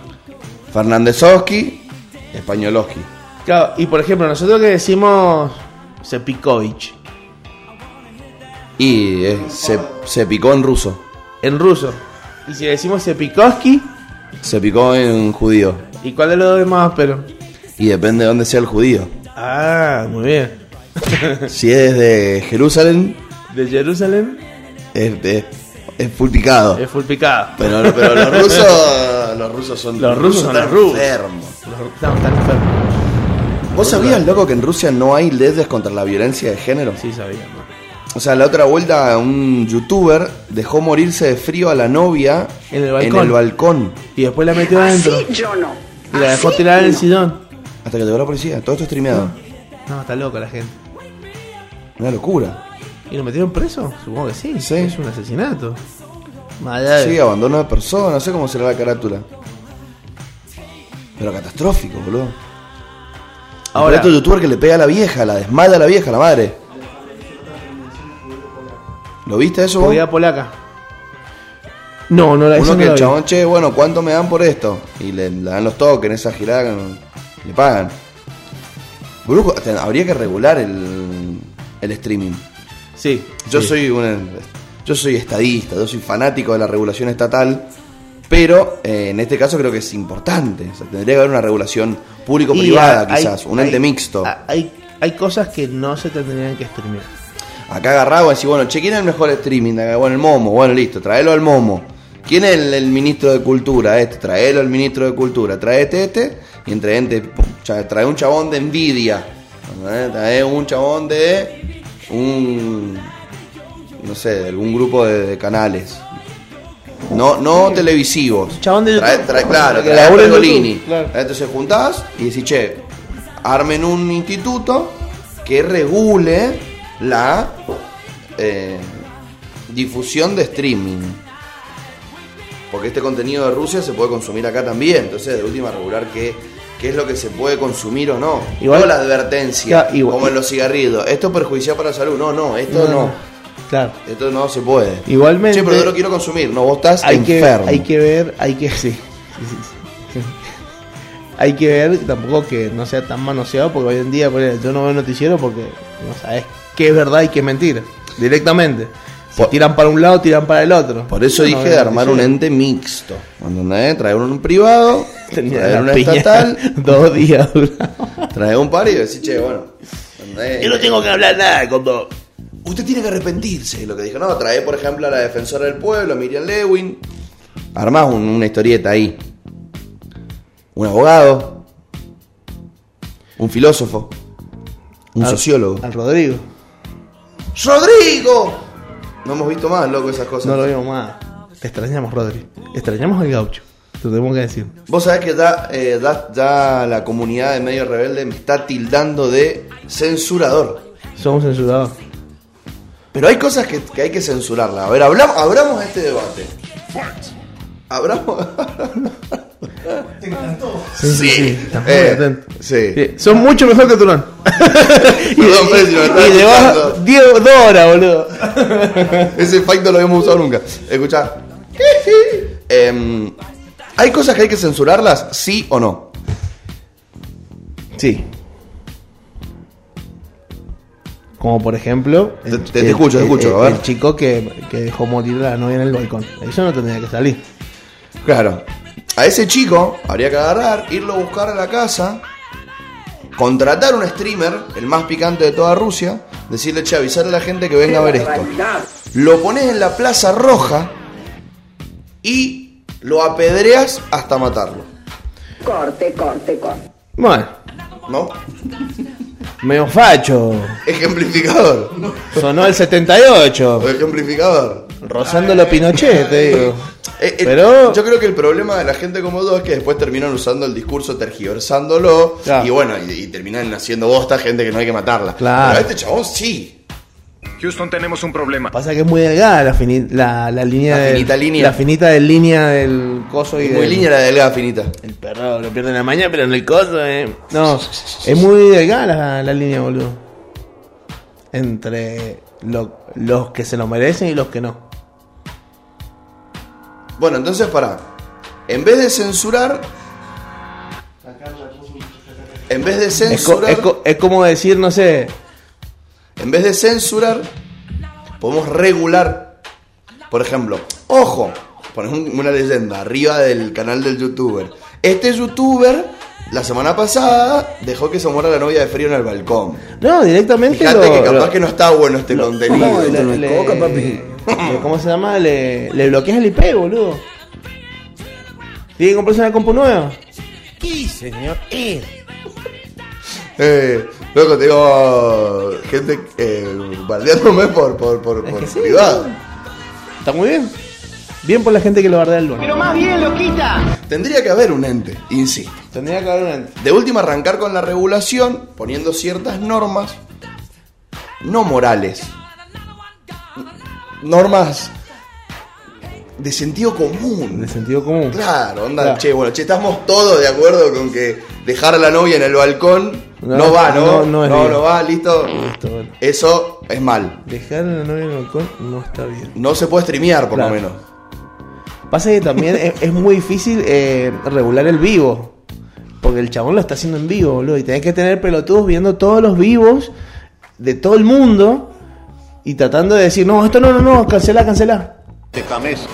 Fernandezovsky, españolowski. Claro, y por ejemplo, nosotros que decimos Sepikovich Y eh, se, se picó en ruso. en ruso. Y si decimos Sepikoski, Se picó en judío. ¿y cuál de los demás pero? Y depende de dónde sea el judío. Ah, muy bien. <laughs> Si es de Jerusalén, De Jerusalén es, es, es full picado. es full picado. Pero, pero los rusos, los rusos son Los rusos son están los rusos. enfermos. Los- No, están enfermos. ¿Vos sabías, loco, que en Rusia no hay leyes contra la violencia de género? Sí, sabía. ¿no? O sea, la otra vuelta un youtuber dejó morirse de frío a la novia En el balcón. el balcón. Y después la metió adentro. yo no. Y la dejó tirar en el sillón. Hasta que llegó la policía. Todo esto streameado. No, está loca la gente. Una locura. ¿Y lo metieron preso? Supongo que sí. Sí. Es un asesinato. De- Sí, abandono de personas, no sé cómo será la carátula. Pero catastrófico, boludo. Ahora, estos youtuber que le pega a la vieja, la desmada a la vieja, la madre. ¿Lo viste eso vos? judía polaca. No, no la Uno no que el chabón, che, bueno, ¿cuánto me dan por esto? Y le, le dan los tokens, esa girada, le pagan. Brujo, habría que regular el, el streaming. Sí. Yo sí. soy un, yo soy estadista, yo soy fanático de la regulación estatal, pero eh, en este caso creo que es importante. O sea, tendría que haber una regulación público-privada, hay- quizás, un ente hay- mixto. Hay, hay cosas que no se tendrían que streamear. Acá agarrado y decir, bueno, che, ¿quién es el mejor streaming? Bueno, el Momo, bueno, listo, traelo al Momo. ¿Quién es el, el ministro de Cultura? Este, traelo al ministro de Cultura. Traete este, y entre pum, cha- trae un chabón de Nvidia. ¿eh? Trae un chabón de un, no sé, de algún grupo de, de canales. No, no televisivos. Chabón de Trae- claro, Que trae Pergolini. Claro. Entonces juntás y decís, che, armen un instituto que regule la eh, difusión de streaming. Porque este contenido de Rusia se puede consumir acá también. Entonces, de última, regular qué, qué es lo que se puede consumir o no. Igual- no la advertencia, Ya, igual- como en los cigarrillos. Esto es perjudicial para la salud. No, no, esto no. Claro. Esto no se puede. Igualmente. Che, pero yo lo quiero consumir. No, vos estás hay que, enfermo. hay que ver, hay que. <laughs> Sí, sí, sí, sí. Hay que ver tampoco que no sea tan manoseado, porque hoy en día yo no veo noticiero porque no sabes qué es verdad y qué es mentira. Directamente. Si Por- tiran para un lado, tiran para el otro. Por eso No dije de armar un ente mixto. ¿Entendés? Traer un privado, <laughs> Tenía traer un piña estatal, <laughs> dos días duraba. traer un par y decir, che, bueno. ¿entendés? Yo no tengo que hablar nada con vos. Usted tiene que arrepentirse de lo que dijo. No, trae, por ejemplo, a la defensora del pueblo, Miriam Lewin. Armás un- una historieta ahí. Un abogado. Un filósofo. Un Al- sociólogo. Al Rodrigo. ¡Rodrigo! No hemos visto más, loco, esas cosas. No lo vimos más. Te extrañamos, Rodri. Extrañamos al gaucho. Te tenemos que decir. Vos sabés que ya, eh, ya- ya la comunidad de medio rebelde me está tildando de censurador. Somos censurados. Pero hay cosas que, que hay que censurarla. A ver, hablamos, abramos este debate. Abramos. Te encantó. Sí, sí, sí. Estás muy Eh, atento. sí. Sí, Son mucho mejor que Turón. <laughs> y, Perdón, Fede, si me estás y le vas escuchando. 10 dos horas, boludo. <laughs> Ese fight no lo habíamos usado nunca. Escucha. Em, ¿Hay cosas que hay que censurarlas? ¿Sí o no? Sí. Como por ejemplo. Te- te- te escucho, te escucho, el- a ver. el chico que, que dejó morir a la novia en el balcón. Eso no tendría que salir. Claro. A ese chico habría que agarrar, irlo a buscar a la casa, contratar un streamer, el más picante de toda Rusia, decirle, che, avisar a la gente que venga a ver esto. Lo pones en la Plaza Roja y lo apedreas hasta matarlo. Corte, corte, corte. Bueno, ¿No? Medio facho. Ejemplificador. Sonó el 78. Ejemplificador. Rozando los Pinochet, te digo. Eh, eh, Pero- yo creo que el problema de la gente como tú es que después terminan usando el discurso tergiversándolo Claro. y bueno, y, y terminan haciendo bosta gente que no hay que matarla. Claro. Pero a este chabón sí. Houston, tenemos un problema. Pasa que es muy delgada la, fini- la, la línea La del- finita línea. La finita de línea del coso y Es muy del- línea la delgada finita. El perro lo pierde en la mañana, pero en el coso, eh. No, es muy delgada la, la línea, boludo. Entre lo- los que se lo merecen y los que no. Bueno, entonces para. En vez de censurar. En vez de Es, co- censurar. es co- es como decir, no sé, En vez de censurar, podemos regular. Por ejemplo, ojo, pones un- una leyenda arriba del canal del youtuber. Este youtuber, la semana pasada, dejó que se muera la novia de frío en el balcón. No, directamente. Fíjate lo- que capaz lo- que no está bueno este contenido. no, Esto le- no es le- coca, papi. le- ¿Cómo se llama? Le, le bloqueas el IP, boludo. ¿Tiene que comprarse una compu nueva? Sí, señor. Eh, loco, tengo gente eh, bardeándome por, por, por, Es por sí, privado. Está muy bien. Bien por la gente que lo bardea el lunes. Tendría que haber un ente, insisto. Tendría que haber un De última, arrancar con la regulación, poniendo ciertas normas, no morales, normas de sentido común. de sentido común. Claro, onda, Claro. che, bueno, che, estamos todos de acuerdo con que dejar a la novia en el balcón no, No, va, ¿no? no, no es no, no va, listo. Listo, bueno. Eso es mal. Dejar a la novia en el balcón no está bien. No se puede streamear, por Claro. lo menos. Pasa que también es, es muy difícil eh, regular el vivo. Porque el chabón lo está haciendo en vivo, boludo. Y tenés que tener pelotudos viendo todos los vivos de todo el mundo. Y tratando de decir, no, esto no, no, no, cancela, cancela. Te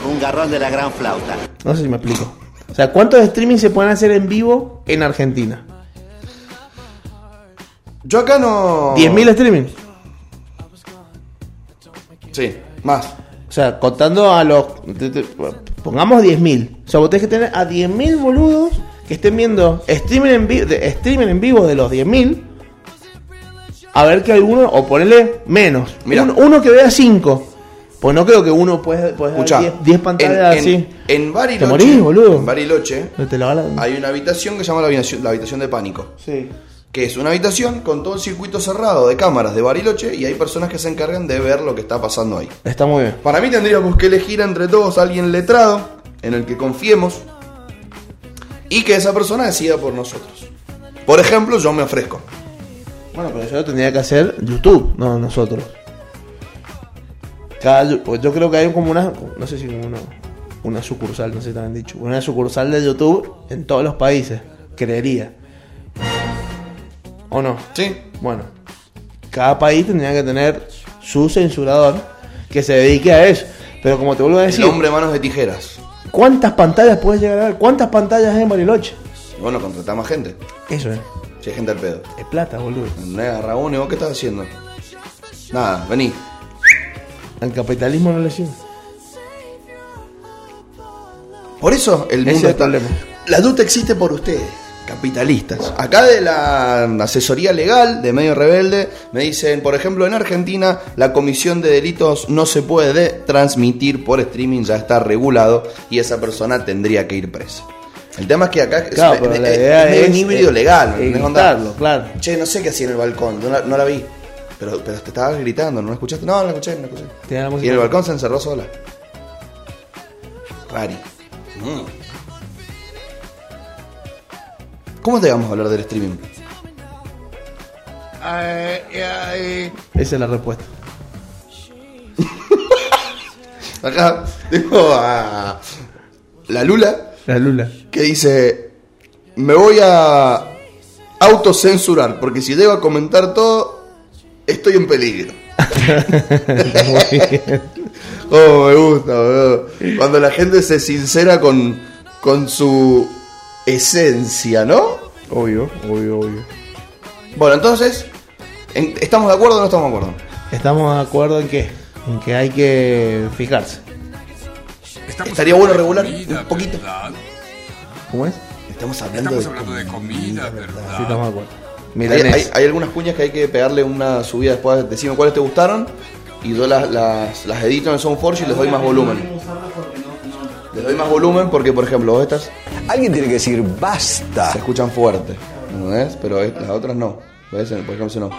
un garrón de la gran flauta. No sé si me explico. O sea, ¿cuántos streaming se pueden hacer en vivo en Argentina? Yo acá no. 10.000 streaming. Sí, más. O sea, contando a los. Pongamos 10.000. O sea, vos tenés que tener a 10.000 boludos que estén viendo streaming en, vi- de, streaming en vivo de los 10.000. A ver que alguno. O ponerle menos. Mira. Uno, uno que vea 5. Pues no creo que uno pueda, pueda Escucha, dar 10 10 pantallas en, así. En, en Bariloche, Te morís, boludo. En Bariloche Te la hay una habitación que se llama la habitación, la habitación de pánico. Sí. Que es una habitación con todo el circuito cerrado de cámaras de Bariloche y hay personas que se encargan de ver lo que está pasando ahí. Está muy bien. Para mí tendríamos que elegir entre todos a alguien letrado en el que confiemos y que esa persona decida por nosotros. Por ejemplo, yo me ofrezco. Bueno, pero eso lo tendría que hacer YouTube, no nosotros. Cada, pues yo creo que hay como una, no sé si como una, una sucursal, no sé si te han dicho, una sucursal de YouTube en todos los países, creería. ¿O no? Sí. Bueno, cada país tendría que tener su censurador que se dedique a eso. Pero como te vuelvo a El decir, hombre manos de tijeras. ¿cuántas pantallas puedes llegar a ver? ¿Cuántas pantallas hay en Bariloche? Y bueno, contratar más gente. Eso es, Si hay gente al pedo. es plata, boludo. Nega, Raúl, ¿y vos qué estás haciendo? Nada, vení. Al capitalismo no le sirve. Por eso el Ese mundo el está. problema. La duda existe por ustedes, capitalistas. Acá de la asesoría legal de Medio Rebelde me dicen, por ejemplo, en Argentina la comisión de delitos no se puede transmitir por streaming, ya está regulado y esa persona tendría que ir presa. El tema es que acá es- Claro, es, un híbrido legal. ¿no? claro. Che, no sé qué hacía en el balcón, no la, no la vi. Pero, pero te estaba gritando, ¿no la escuchaste? No, no la escuché, no la escuché. Tenía la Y música. en el balcón se encerró sola. Rari. Mm. ¿Cómo te vamos a hablar del streaming? Esa es la respuesta. <laughs> Acá tengo a la Lula La Lula. que dice: Me voy a autocensurar porque si llego a comentar todo, estoy en peligro. <laughs> oh, me gusta, boludo. Cuando la gente se sincera con, con su esencia, ¿no? Obvio, obvio, obvio. Bueno, entonces, ¿en- ¿estamos de acuerdo o no estamos de acuerdo? ¿Estamos de acuerdo en qué? En que hay que fijarse. Estaría bueno regular un poquito. ¿Cómo es? Estamos hablando Estamos de hablando de comida, ¿verdad? Sí, estamos de acuerdo. Hay, hay- hay algunas cuñas que hay que pegarle una subida después. Decime cuáles te gustaron. Y yo las, las, las edito en el Soundforge y les doy más volumen. Les doy más volumen porque, por ejemplo, vos estas Alguien tiene que decir basta. se escuchan fuerte. ¿Entendés? Pero es- las otras no. ¿Ves? Por ejemplo, si no. No,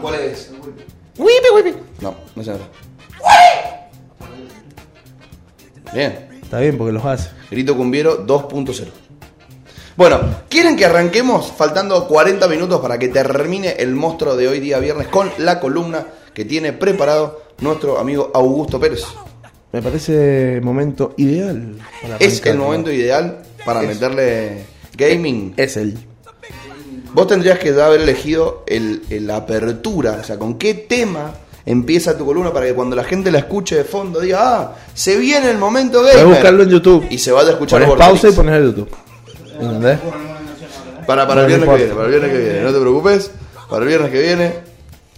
¿Cuál es? el wipi. No, no se nota. Bien. Está bien porque los hace. Grito Cumbiero 2.0. Bueno, ¿quieren que arranquemos faltando 40 minutos para que termine el monstruo de hoy día viernes con la columna que tiene preparado nuestro amigo Augusto Pérez? Me parece momento ideal. para Es el momento ideal para meterle gaming. Es el. Vos tendrías que haber elegido el, el- la apertura, o sea, con qué tema empieza tu columna para que cuando la gente la escuche de fondo diga, ah, se viene el momento gamer. Puedes buscarlo en YouTube. Y se vaya a escuchar Pones pausa y pones el YouTube. ¿Entendés? Para, para No, el viernes que viene, para el viernes que viene, no te preocupes. Para el viernes que viene,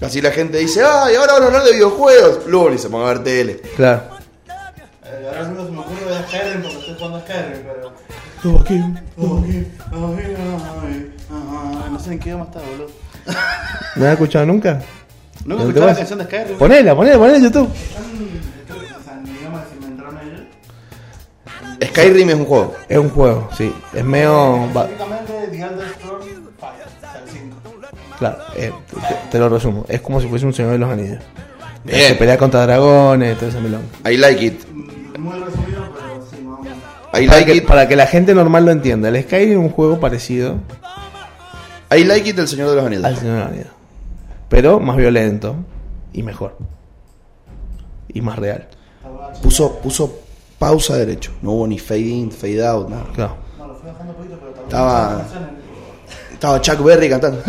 así la gente dice, ah, y ahora van a hablar de videojuegos. Luego ni se ponga a ver tele. Claro. Eh, ahora mismo se me ocurre de Skyrim porque estoy jugando a Skyrim, pero. Todo aquí. No sé en qué idioma está, boludo. ¿No has escuchado nunca? ¿No ¿No te escuchado la canción de Skyrim? Ponela, ponela, ponela en YouTube. Skyrim es un juego. Es un juego, sí. Es medio. va- Específicamente The Elder Scrolls 5, o sea, el 5. Claro, eh, te, te lo resumo. Es como si fuese un señor de los anillos. Bien. Se pelea contra dragones, todo ese melón. I like it. Muy resumido, pero sí, menos. I Para like que, it. para que la gente normal lo entienda, el Skyrim es un juego parecido I like it, el Señor de los Anillos. al Señor de los Anillos. Pero más violento y mejor. Y más real. Puso, puso pausa derecho. No hubo ni fade in, fade out, nada. Claro. No, lo fui bajando un poquito, pero también. Estaba, estaba Chuck Berry cantando.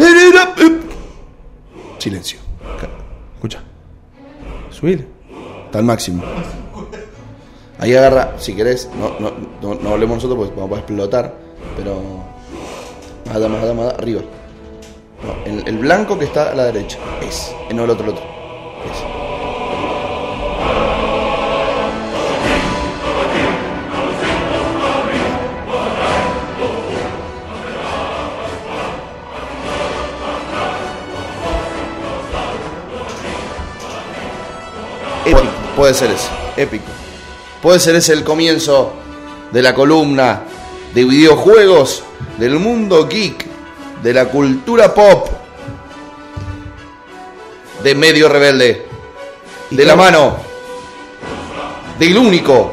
Silencio. Escucha. Subir. Está al máximo. Ahí agarra, si querés, no, no, no, no hablemos nosotros porque vamos a explotar, pero más allá, más allá, más allá, arriba. No, el, el blanco que está a la derecha, es, eh, no el otro, el otro. Es. Épico, puede ser ese, épico. Puede ser ese el comienzo de la columna de videojuegos del mundo geek, de la cultura pop, de medio rebelde, de la mano del único,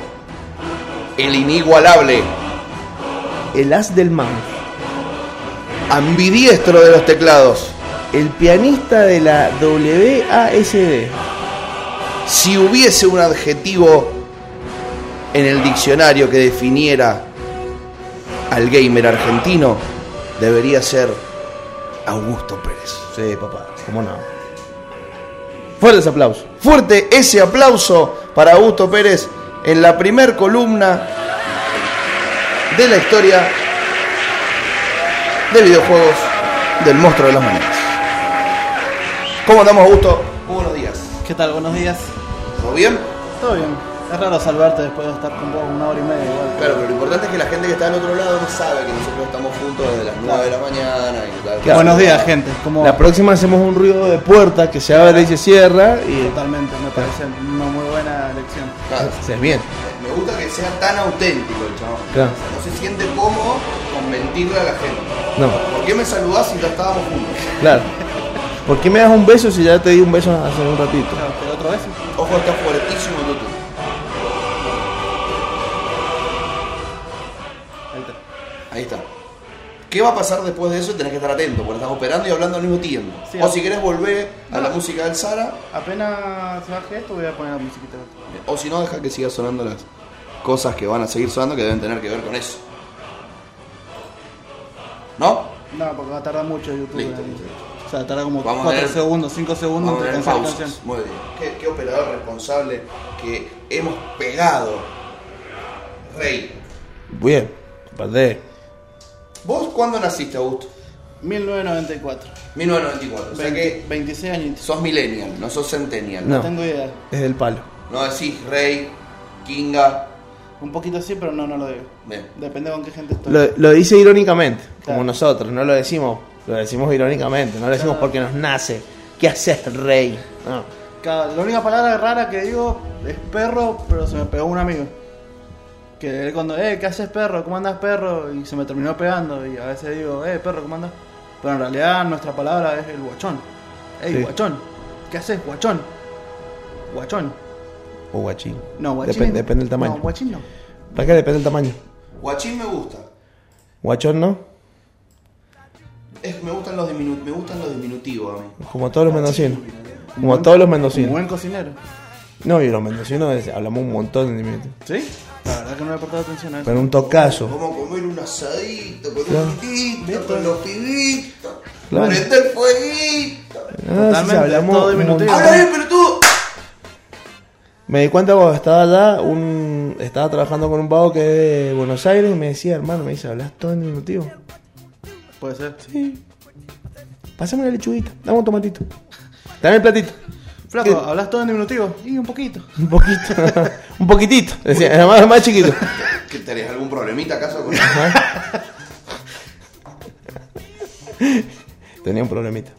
el inigualable, El as del mouse. ambidiestro de los teclados. El pianista de la WASD. Si hubiese un adjetivo en el diccionario que definiera al gamer argentino, debería ser Augusto Pérez. Sí, papá. ¿Cómo no? Fuertes aplausos. Fuerte ese aplauso para Augusto Pérez en la primer columna de la historia de videojuegos del monstruo de las maneras. ¿Cómo andamos, Augusto? Muy buenos días. ¿Qué tal? Buenos días. ¿Todo bien? Todo bien. Es raro salvarte después de estar con vos una hora y media igual. Claro, pero lo importante es que la gente que está al otro lado no sabe que nosotros estamos juntos desde las 9 de la mañana. Y tal. Claro. Buenos días, gente. ¿Cómo La próxima hacemos un ruido de puerta que se abre y se cierra y Totalmente, me parece una muy buena elección. Claro. se es bien. Me gusta que sea tan auténtico el chabón. Claro. No se siente cómodo con mentirle a la gente. No, ¿Por qué me saludás si ya estábamos juntos? claro. ¿Por qué me das un beso si ya te di un beso hace un ratito? Claro, ¿pero otro beso? Ojo, está fuertísimo en YouTube. Ahí está. ¿Qué va a pasar después de eso? Tenés que estar atento, porque estás operando y hablando al mismo tiempo. Sí, o si querés volver a la música del Sara, Apenas se baje esto voy a poner la musiquita. o si no, deja que siga sonando las cosas que van a seguir sonando que deben tener que ver con eso. ¿No? No, porque va a tardar mucho YouTube. Listo, listo. O sea, tarda como Vamos a 4 ver. segundos, 5 segundos Vamos entre canción canción. Muy bien. ¿Qué, qué operador responsable que hemos pegado. Rey. Bien, perdé. ¿Vos cuándo naciste, Augusto? 1994. 1994. O sea 20 que 26 años. sos millennial, no sos centennial. No. No tengo idea. Es del palo. No decís Rey, Kinga. Un poquito sí, pero no, no lo digo. Bien. Depende con qué gente estoy. Lo, lo dice irónicamente, como nosotros, no lo decimos, lo decimos irónicamente, no lo decimos Claro. porque nos nace. ¿Qué haces, rey? No. La única palabra rara que digo es perro, pero se me pegó un amigo. Que él cuando, eh, ¿qué haces perro? ¿Cómo andas perro? Y se me terminó pegando. Y a veces digo, eh, perro, ¿cómo andas? Pero en realidad nuestra palabra es el guachón. Ey, Sí. guachón. ¿Qué haces, guachón? Guachón. O guachín. No, guachín. Depende, depende del tamaño. No, guachín no. ¿Para qué depende del tamaño? Guachín me gusta. Guachón no, Es- me, gustan los diminu- me gustan los diminutivos a mí. como todos los mendocinos. Como todos los mendocinos. buen cocinero. No, y los mendocinos hablamos un montón de diminutivos. ¿Sí? La verdad que no le he prestado atención a eso. Pero un tocazo. Vamos a comer un asadito con Claro. un pitito, con los pibitos. Claro. Prende el fueguito. Ah, Totalmente, hablamos todo diminutivo. ¡Habla bien, pelotudo! Me di cuenta cuando estaba allá, un, estaba trabajando con un vago que es de Buenos Aires y me decía, hermano, me dice, ¿hablas todo en diminutivo? Puede ser. Sí. Pásame la lechuguita, dame un tomatito. Dame el platito. Flaco, ¿Qué? ¿hablas todo en diminutivo? Y un poquito. Un poquito. <laughs> un poquitito. Decía, era más, más chiquito. ¿Qué tenés algún problemita acaso con <laughs> Tenía un problemita.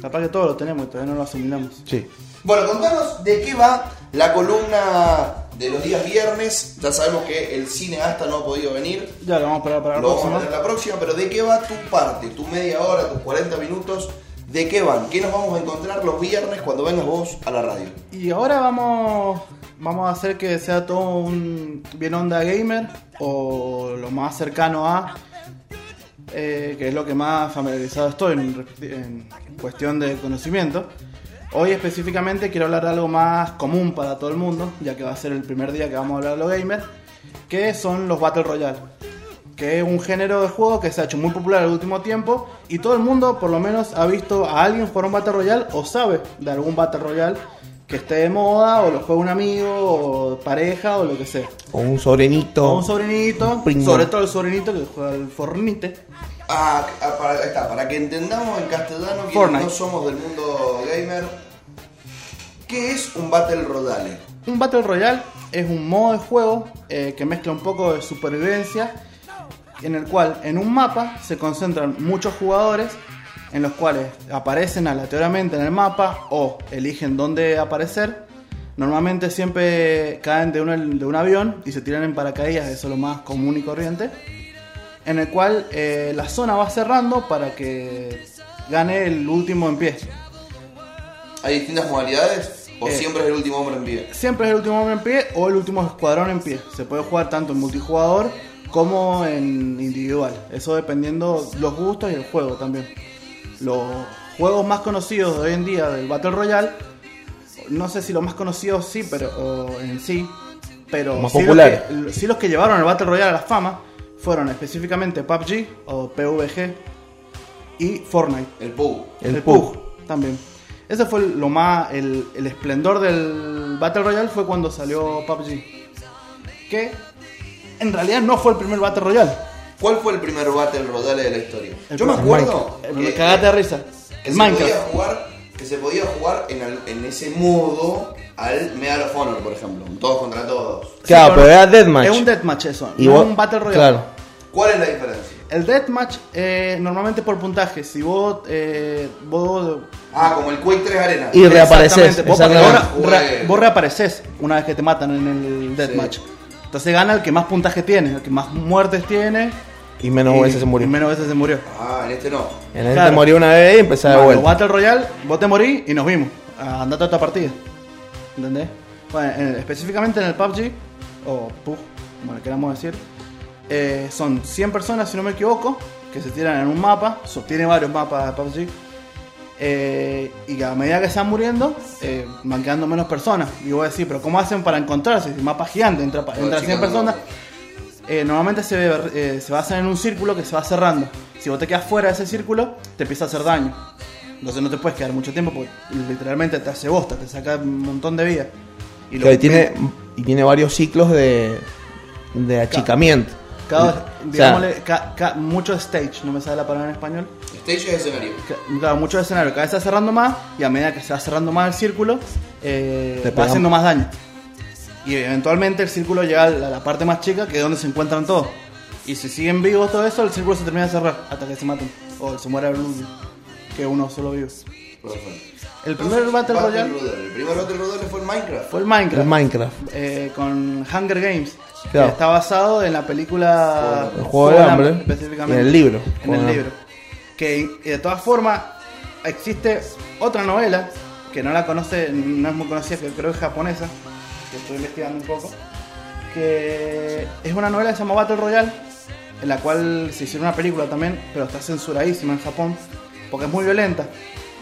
Capaz que todos lo tenemos y todavía no lo asimilamos. Sí. Bueno, contanos de qué va la columna de los días viernes. Ya sabemos que el cineasta no ha podido venir. Ya lo vamos a esperar para la Lo vamos a próxima. ver en la próxima, pero ¿de qué va tu parte? Tu media hora, tus 40 minutos. ¿De qué van? ¿Qué nos vamos a encontrar los viernes cuando vengas vos a la radio? Y ahora vamos, vamos a hacer que sea todo un bien onda gamer o lo más cercano a, eh, que es lo que más familiarizado estoy en, cuestión de conocimiento. Hoy específicamente quiero hablar de algo más común para todo el mundo, ya que va a ser el primer día que vamos a hablar de lo gamer, que son los Battle Royale. Que es un género de juego que se ha hecho muy popular en el último tiempo y todo el mundo por lo menos ha visto a alguien jugar un Battle Royale o sabe de algún Battle Royale que esté de moda o lo juega un amigo o pareja o lo que sea. O un sobrinito. O un sobrinito, primo. sobre todo el sobrinito que juega el Fornite. Ah, ah, para, ahí está, para que entendamos en castellano que Fortnite. no somos del mundo gamer. ¿Qué es un Battle Royale? Un Battle Royale es un modo de juego eh, que mezcla un poco de supervivencia, en el cual en un mapa se concentran muchos jugadores, en los cuales aparecen aleatoriamente en el mapa o eligen dónde aparecer. Normalmente siempre caen de un, de un avión y se tiran en paracaídas, eso es lo más común y corriente. En el cual eh, la zona va cerrando para que gane el último en pie. ¿Hay distintas modalidades? ¿O Eh, siempre es el último hombre en pie? Siempre es el último hombre en pie o el último escuadrón en pie. Se puede jugar tanto en multijugador como en individual. Eso dependiendo los gustos y el juego también. Los juegos más conocidos de hoy en día del Battle Royale, no sé si los más conocidos sí, pero en sí, pero Más sí. Los que, sí los que llevaron el Battle Royale a la fama fueron específicamente PUBG o PUBG y Fortnite. El PUG. El El PUG. PUG también. Ese fue lo más. El, el esplendor del Battle Royale fue cuando salió PUBG. Que en realidad no fue el primer Battle Royale. ¿Cuál fue el primer Battle Royale de la historia? El Yo me acuerdo El, que, cagate de risa. que El se podía jugar, que se podía jugar en, ese modo al Medal of Honor, por ejemplo. un Todos contra todos. Claro, pero era Deathmatch. Es un deathmatch eso. Y no vos- es un Battle Royale. Claro. ¿Cuál es la diferencia? El deathmatch eh, normalmente por puntaje. Si vos. Eh, vos Ah, como el Quake 3 Arena. Y reapareces. Exactamente. Vos, vos, re- vos reapareces una vez que te matan en el deathmatch. Entonces gana el que más puntaje tiene, el que más muertes tiene. Y menos y- veces se murió. y menos veces se murió. Ah, en este no. En el Claro. te murió una vez y empezaba de Bueno, vuelta. Battle Royale, vos te morís y nos vimos. Andate a otra partida. ¿Entendés? Bueno, en- específicamente en el PUBG, o PUG, como le queramos decir, eh, son 100 personas, si no me equivoco, que se tiran en un mapa. So- tiene varios mapas de PUBG. Eh, y a medida que están muriendo, eh, van quedando menos personas. Y voy a decir, pero ¿cómo hacen para encontrarse? Si mapa gigante, entra, entra 100 chico, personas. no. Eh, normalmente se, eh, se basan en un círculo que se va cerrando. Si vos te quedas fuera de ese círculo, te empieza a hacer daño. Entonces no te puedes quedar mucho tiempo porque literalmente te hace bosta, te saca un montón de vida. Y Claro, y tiene, y tiene varios ciclos de, de achicamiento. Cada, O sea, digámosle, ca- ca- mucho stage, no me sale la palabra en español. Stage es escenario. Claro, mucho escenario, cada vez se va cerrando más y a medida que se va cerrando más el círculo, eh, Te va haciendo más daño. Y eventualmente el círculo llega a la, la parte más chica que es donde se encuentran todos. Y si siguen vivos todo eso, el círculo se termina de cerrar hasta que se maten. O se muera el último, que uno solo vive. Perfecto. El primer Battle Royale El primer Battle Royale fue el Minecraft. fue el Minecraft. El Minecraft. eh, con Hunger Games. Claro. Está basado en la película El juego del hambre. específicamente. En el libro. En el libro. Que eh, de todas formas existe otra novela que no la conoce, no es muy conocida, que creo que es japonesa, que estoy investigando un poco, que es una novela que se llama Battle Royale, en la cual se hicieron una película también, pero está censuradísima en Japón, porque es muy violenta.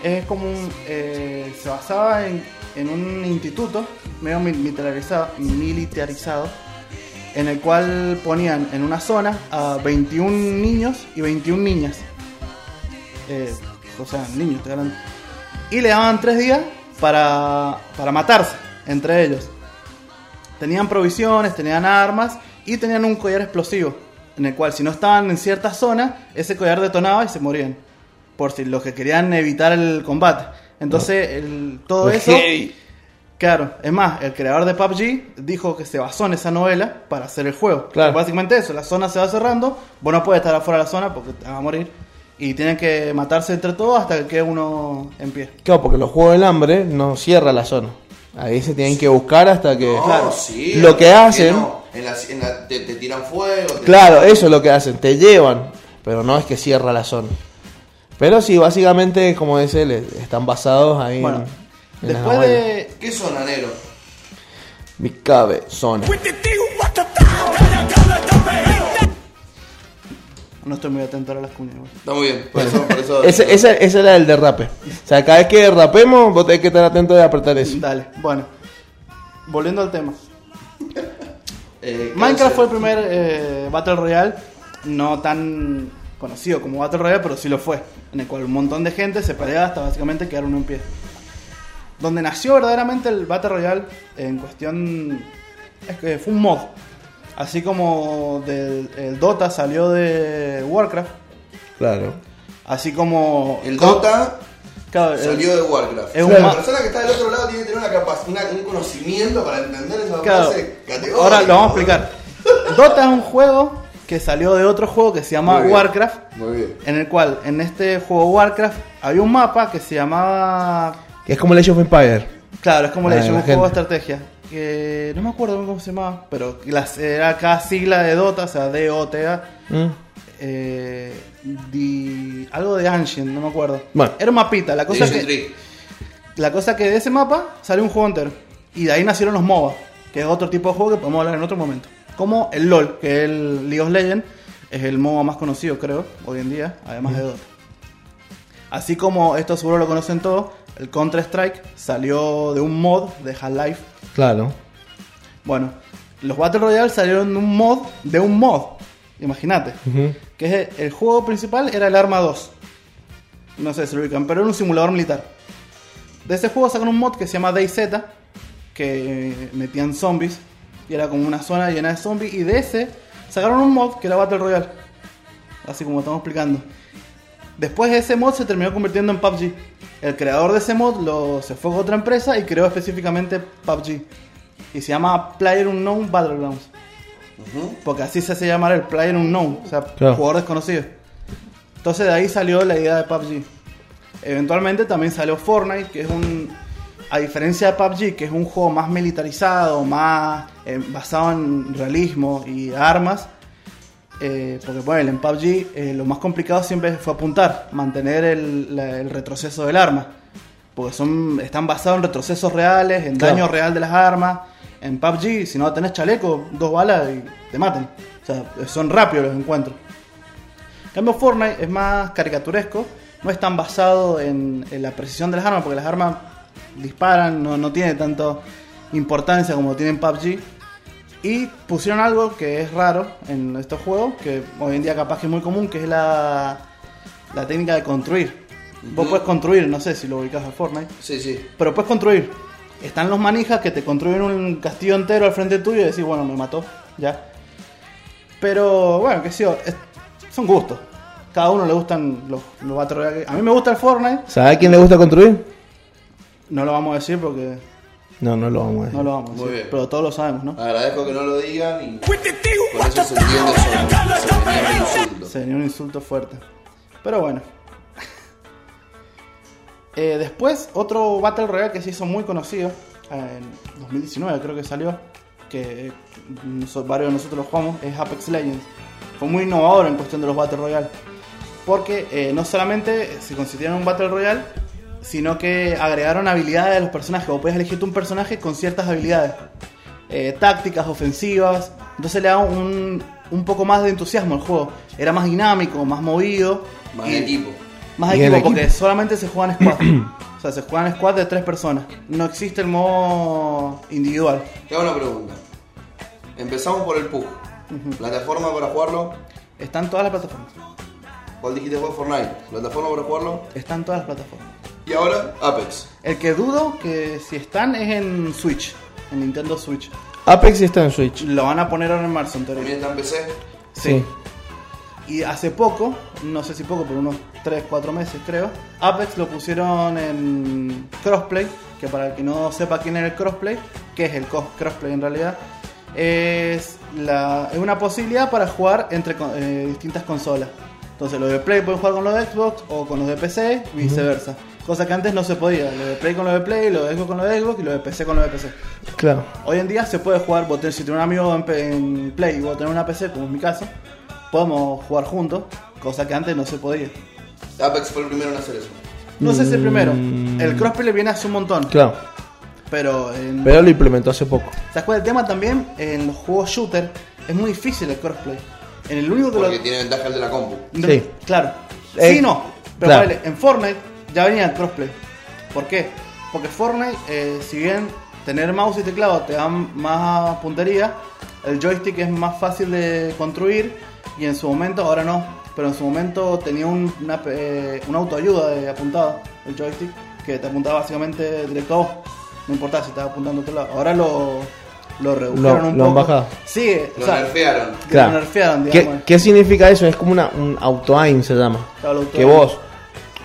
Es como un, eh, se basaba en, en un instituto medio mil- militarizado, militarizado en el cual ponían en una zona a 21 niños y 21 niñas. Eh, o sea, niños, te. Y le daban tres días para, para matarse entre ellos. Tenían provisiones, tenían armas y tenían un collar explosivo. En el cual, si no estaban en cierta zona, ese collar detonaba y se morían. Por si los que querían evitar el combate. Entonces, el- todo eso. Claro, es más, el creador de PUBG dijo que se basó en esa novela para hacer el juego. Claro. Básicamente eso, la zona se va cerrando, vos no puedes estar afuera de la zona porque te vas a morir. Y tienen que matarse entre todos hasta que quede uno en pie. Claro, porque los juegos del hambre no cierra la zona. Ahí se tienen que buscar hasta que. No, sí, lo que hacen. no. En la- en la- te, te tiran fuego. te- Claro, eso es lo que hacen, te llevan, pero no es que cierra la zona. Pero sí, básicamente, como dice él, están basados ahí Bueno, en, después de. ¿Qué zona, Nero? Mi cabezona. No estoy muy atento ahora a las cuñas. güey. Está muy bien. Por eso, por eso- <laughs> Ese, ese, ese era el derrape. O sea, cada vez que derrapemos, vos tenés que estar atento de apretar eso. Dale, bueno. Volviendo al tema. <laughs> Eh, ¿qué Minecraft fue el primer eh, Battle Royale no tan conocido como Battle Royale, pero sí lo fue. En el cual un montón de gente se peleaba hasta básicamente quedar uno en pie. Donde nació verdaderamente el Battle Royale en cuestión. Es que fue un mod. Así como del, el Dota salió de Warcraft. Claro. Así como. El Dota Claro, el- salió de Warcraft. es un la ma- persona que está del otro lado tiene que tener una capacidad, un conocimiento para entender esa Claro. Ahora lo vamos a explicar. Dota es un juego que salió de otro juego que se llama Muy bien. Warcraft. Muy bien. En el cual, en este juego Warcraft, había un mapa que se llamaba. Que es como Age of Empire. Claro, es como Ah, la un juego de estrategia. Que no me acuerdo bien cómo se llamaba, pero las, era cada sigla de Dota, o sea, D-O-T-A. ¿Mm? Eh, di- algo de Ancient, no me acuerdo. Bueno. Era un mapita. La cosa, que, Tree. la cosa que de ese mapa salió un juego entero. Y de ahí nacieron los MOBA, que es otro tipo de juego que podemos hablar en otro momento. Como el LOL, que es el League of Legends, es el MOBA más conocido, creo, hoy en día, además de Dota. Así como esto seguro lo conocen todos, el Counter-Strike salió de un mod de Half-Life. Claro. Bueno, los Battle Royale salieron de un mod de un mod. Imagínate. Que es el, el juego principal era el Arma 2. No sé si lo ubican, pero era un simulador militar. De ese juego sacaron un mod que se llama DayZ, que metían zombies. Y era como una zona llena de zombies. Y de ese sacaron un mod que era Battle Royale. Así como estamos explicando. Después ese mod se terminó convirtiendo en PUBG. El creador de ese mod lo, se fue a otra empresa y creó específicamente PUBG. Y se llama Player Unknown Battlegrounds. Porque así se hace llamar el Player Unknown, o sea, Claro. jugador desconocido. Entonces de ahí salió la idea de PUBG. Eventualmente también salió Fortnite, que es un... A diferencia de PUBG, que es un juego más militarizado, más eh, basado en realismo y armas, eh, porque bueno, en PUBG eh, lo más complicado siempre fue apuntar, mantener el, la- el retroceso del arma. Porque son, están basados en retrocesos reales, en Claro. daño real de las armas. En PUBG, si no tenés chaleco, dos balas y te matan. O sea, son rápidos los encuentros. En cambio, Fortnite es más caricaturesco, no es tan basado en, en la precisión de las armas, porque las armas disparan, no, no tiene tanto importancia como tienen PUBG. Y pusieron algo que es raro en estos juegos, que hoy en día capaz que es muy común, que es la, la técnica de construir. Vos puedes construir, no sé si lo ubicas a Fortnite, Sí, sí. pero puedes construir. Están los manijas que te construyen un castillo entero al frente tuyo y decís, bueno, me mató, ya. Pero bueno, qué sé yo, es- son gustos. Cada uno le gustan los, los Battle Royale. A mí me gusta el Fortnite, ¿Sabe a quién le gusta construir? no lo vamos a decir porque No, no lo vamos a decir. no lo vamos a Muy decir, bien. pero todos lo sabemos, ¿no? Agradezco que no lo digan y con eso se entiende solo. Se insulto. Sería un insulto fuerte. Pero bueno. <laughs> Eh, después, otro Battle Royale que se hizo muy conocido, en 2019 creo que salió, que noso- varios de nosotros lo jugamos, es Apex Legends. Fue muy innovador en cuestión de los Battle Royale. Porque eh, no solamente se consideraron un Battle Royale, sino que agregaron habilidades de los personajes. Vos podés elegirte un personaje con ciertas habilidades. eh, tácticas, ofensivas. Entonces le da un, un poco más de entusiasmo al juego. Era más dinámico, más movido. Más y- equipo. Más equipo, equipo. porque solamente se juega en squad. <clears throat> o sea, se juega en squad de tres personas. No existe el modo individual. Te hago una pregunta. Empezamos por el PUG. Plataforma para jugarlo. Están todas las plataformas. ¿Cuál dijiste vos? Fortnite. Plataforma para jugarlo. Están todas las plataformas. Y ahora, Apex. El que dudo que si están es en Switch, en Nintendo Switch. Apex está en Switch. Lo van a poner ahora en marzo, en teoría. También está en PC. Sí. Y hace poco, no sé si poco, pero unos 3, 4 meses creo, Apex lo pusieron en crossplay, que para el que no sepa quién es el crossplay, que es el crossplay en realidad, es, la, es una posibilidad para jugar entre eh, distintas consolas. Entonces los de Play pueden jugar con los de Xbox o con los de PC, viceversa. Cosa que antes no se podía, los de Play con los de Play, los de Xbox con los de Xbox y los de PC con los de PC. Claro. Hoy en día se puede jugar, vos tenés- si tenés un amigo en, Play y vos tenés una PC, como es mi caso, podemos jugar juntos, cosa que antes no se podía. Apex fue el primero en hacer eso. No sé si el primero, el crossplay le viene hace un montón, Claro. pero, en, Pero lo implementó hace poco. ¿sabes cuál es el tema también? En los juegos shooter es muy difícil el crossplay. En el único que Porque lo... tiene ventaja el de la compu. Sí. Claro. Eh, sí, no. Pero claro. ponele, en Fortnite ya venía el crossplay. ¿Por qué? Porque Fortnite, eh, si bien tener mouse y teclado te dan más puntería, el joystick es más fácil de construir y en su momento, ahora no, pero en su momento tenía un- una, eh, una autoayuda de apuntado, el joystick, que te apuntaba básicamente directo a vos. No importa si estaba apuntando a otro lado. Ahora lo, lo redujeron Lo- un lo han poco. bajado. Sí, Lo o sea, nerfearon. Claro. lo nerfearon, ¿Qué, digamos. qué significa eso? Es como una, un auto-aim se llama. Claro, el Que vos,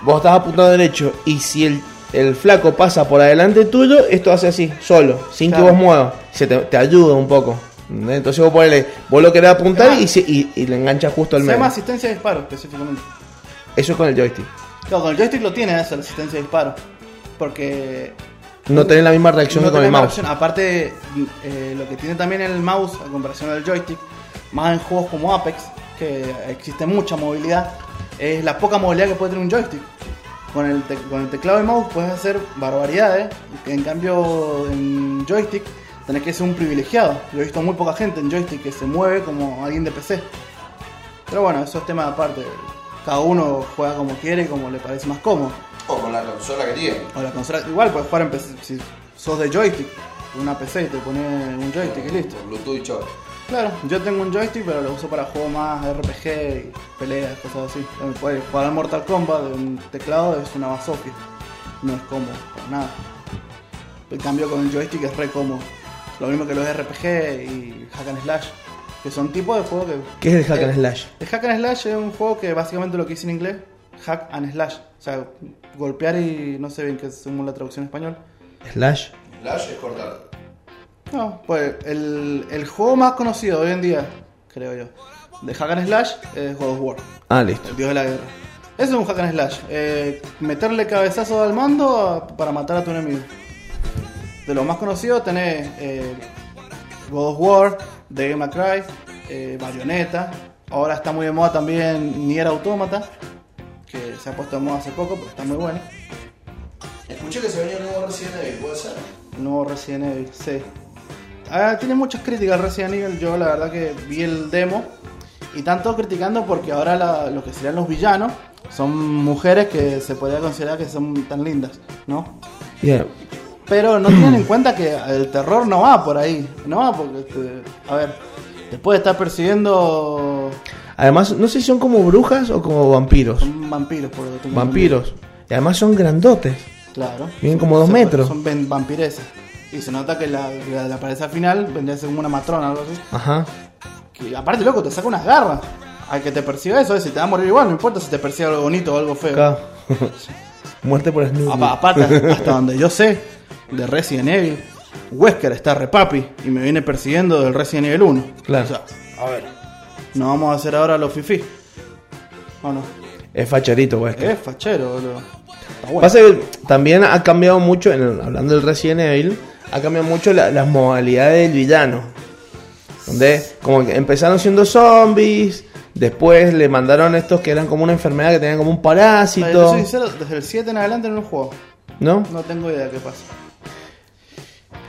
vos estás apuntando derecho y si el, el flaco pasa por adelante tuyo, esto hace así, solo, sin Claro. que vos muevas. Se te, te ayuda un poco. ¿entendés? Entonces vos ponele, vos lo querés apuntar y, se- y, y le enganchas justo al Se medio. llama asistencia de disparo específicamente. Eso es con el joystick. Claro, con el joystick lo tiene eso, la asistencia de disparo. Porque No tenés la misma reacción no que con el mouse. reacción. Aparte, eh, lo que tiene también el mouse, a comparación del joystick, más en juegos como Apex, que existe mucha movilidad, es la poca movilidad que puede tener un joystick. Con el, con el teclado y mouse puedes hacer barbaridades, en cambio en joystick tenés que ser un privilegiado. Yo he visto muy poca gente en joystick que se mueve como alguien de PC. Pero bueno, eso es tema aparte. Cada uno juega como quiere como le parece más cómodo. O con la consola que tiene. O la consola, igual puedes jugar en PC, si sos de joystick, una PC y te pones un joystick y listo. Bluetooth y. Claro, yo tengo un joystick pero lo uso para juegos más RPG y peleas, cosas así. Puedes jugar al Mortal Kombat de un teclado es una basofia. No es cómodo, para nada. En cambio con el joystick es re cómodo. Lo mismo que los RPG y Hack and Slash, que son tipos de juegos que ¿Qué es el hack and slash? el hack and slash es un juego que básicamente lo que dice en inglés, hack and slash. O sea, golpear y no sé bien qué es según la traducción en español. Slash. Flash es cortar. No, pues el, el juego más conocido hoy en día, creo yo, de hack and slash es God of War, Ah, listo. el dios de la guerra. Eso es un hack and slash. eh, meterle cabezazo al mando a- para matar a tu enemigo. De los más conocidos tenés eh, God of War, Devil May Cry, eh, Bayonetta. Ahora está muy de moda también Nier Automata, que se ha puesto de moda hace poco, pero está muy bueno. Escuché que se venía un nuevo Resident Evil, ¿puede ser? El nuevo Resident Evil, sí. Ah, tiene muchas críticas Resident Evil. Yo la verdad que vi el demo. Y tanto criticando porque ahora la- lo que serían los villanos son mujeres que se podría considerar que son tan lindas, ¿no? Yeah. Pero no tienen en cuenta que el terror no va por ahí. No va porque, este, a ver, te puede estar persiguiendo Además, no sé si son como brujas o como vampiros. son vampiros, por lo que Vampiros. Y además son grandotes. Claro. Miden como dos Se- metros. Son vampiresas. Y se nota que la, la, la pareja final vendría a ser como una matrona o algo así. Ajá. Que aparte, loco, te saca unas garras. Al que te persiga eso, si te va a morir igual, no importa si te persigue algo bonito o algo feo. Acá. <laughs> Muerte por Snoopy. Apa- aparte, hasta donde yo sé, de Resident Evil, Wesker está repapi y me viene persiguiendo del Resident Evil 1. Claro. O sea, a ver, no vamos a hacer ahora los fifi. ¿O no? Es facherito, güey. Es fachero, boludo. Está bueno. Pasa que también ha cambiado mucho, en el- hablando del Resident Evil, ha cambiado mucho la- las modalidades del villano. Donde como que empezaron siendo zombies, después le mandaron estos que eran como una enfermedad que tenían como un parásito, ser sincero, desde el 7 en adelante no lo juego. ¿no? No tengo idea qué pasa.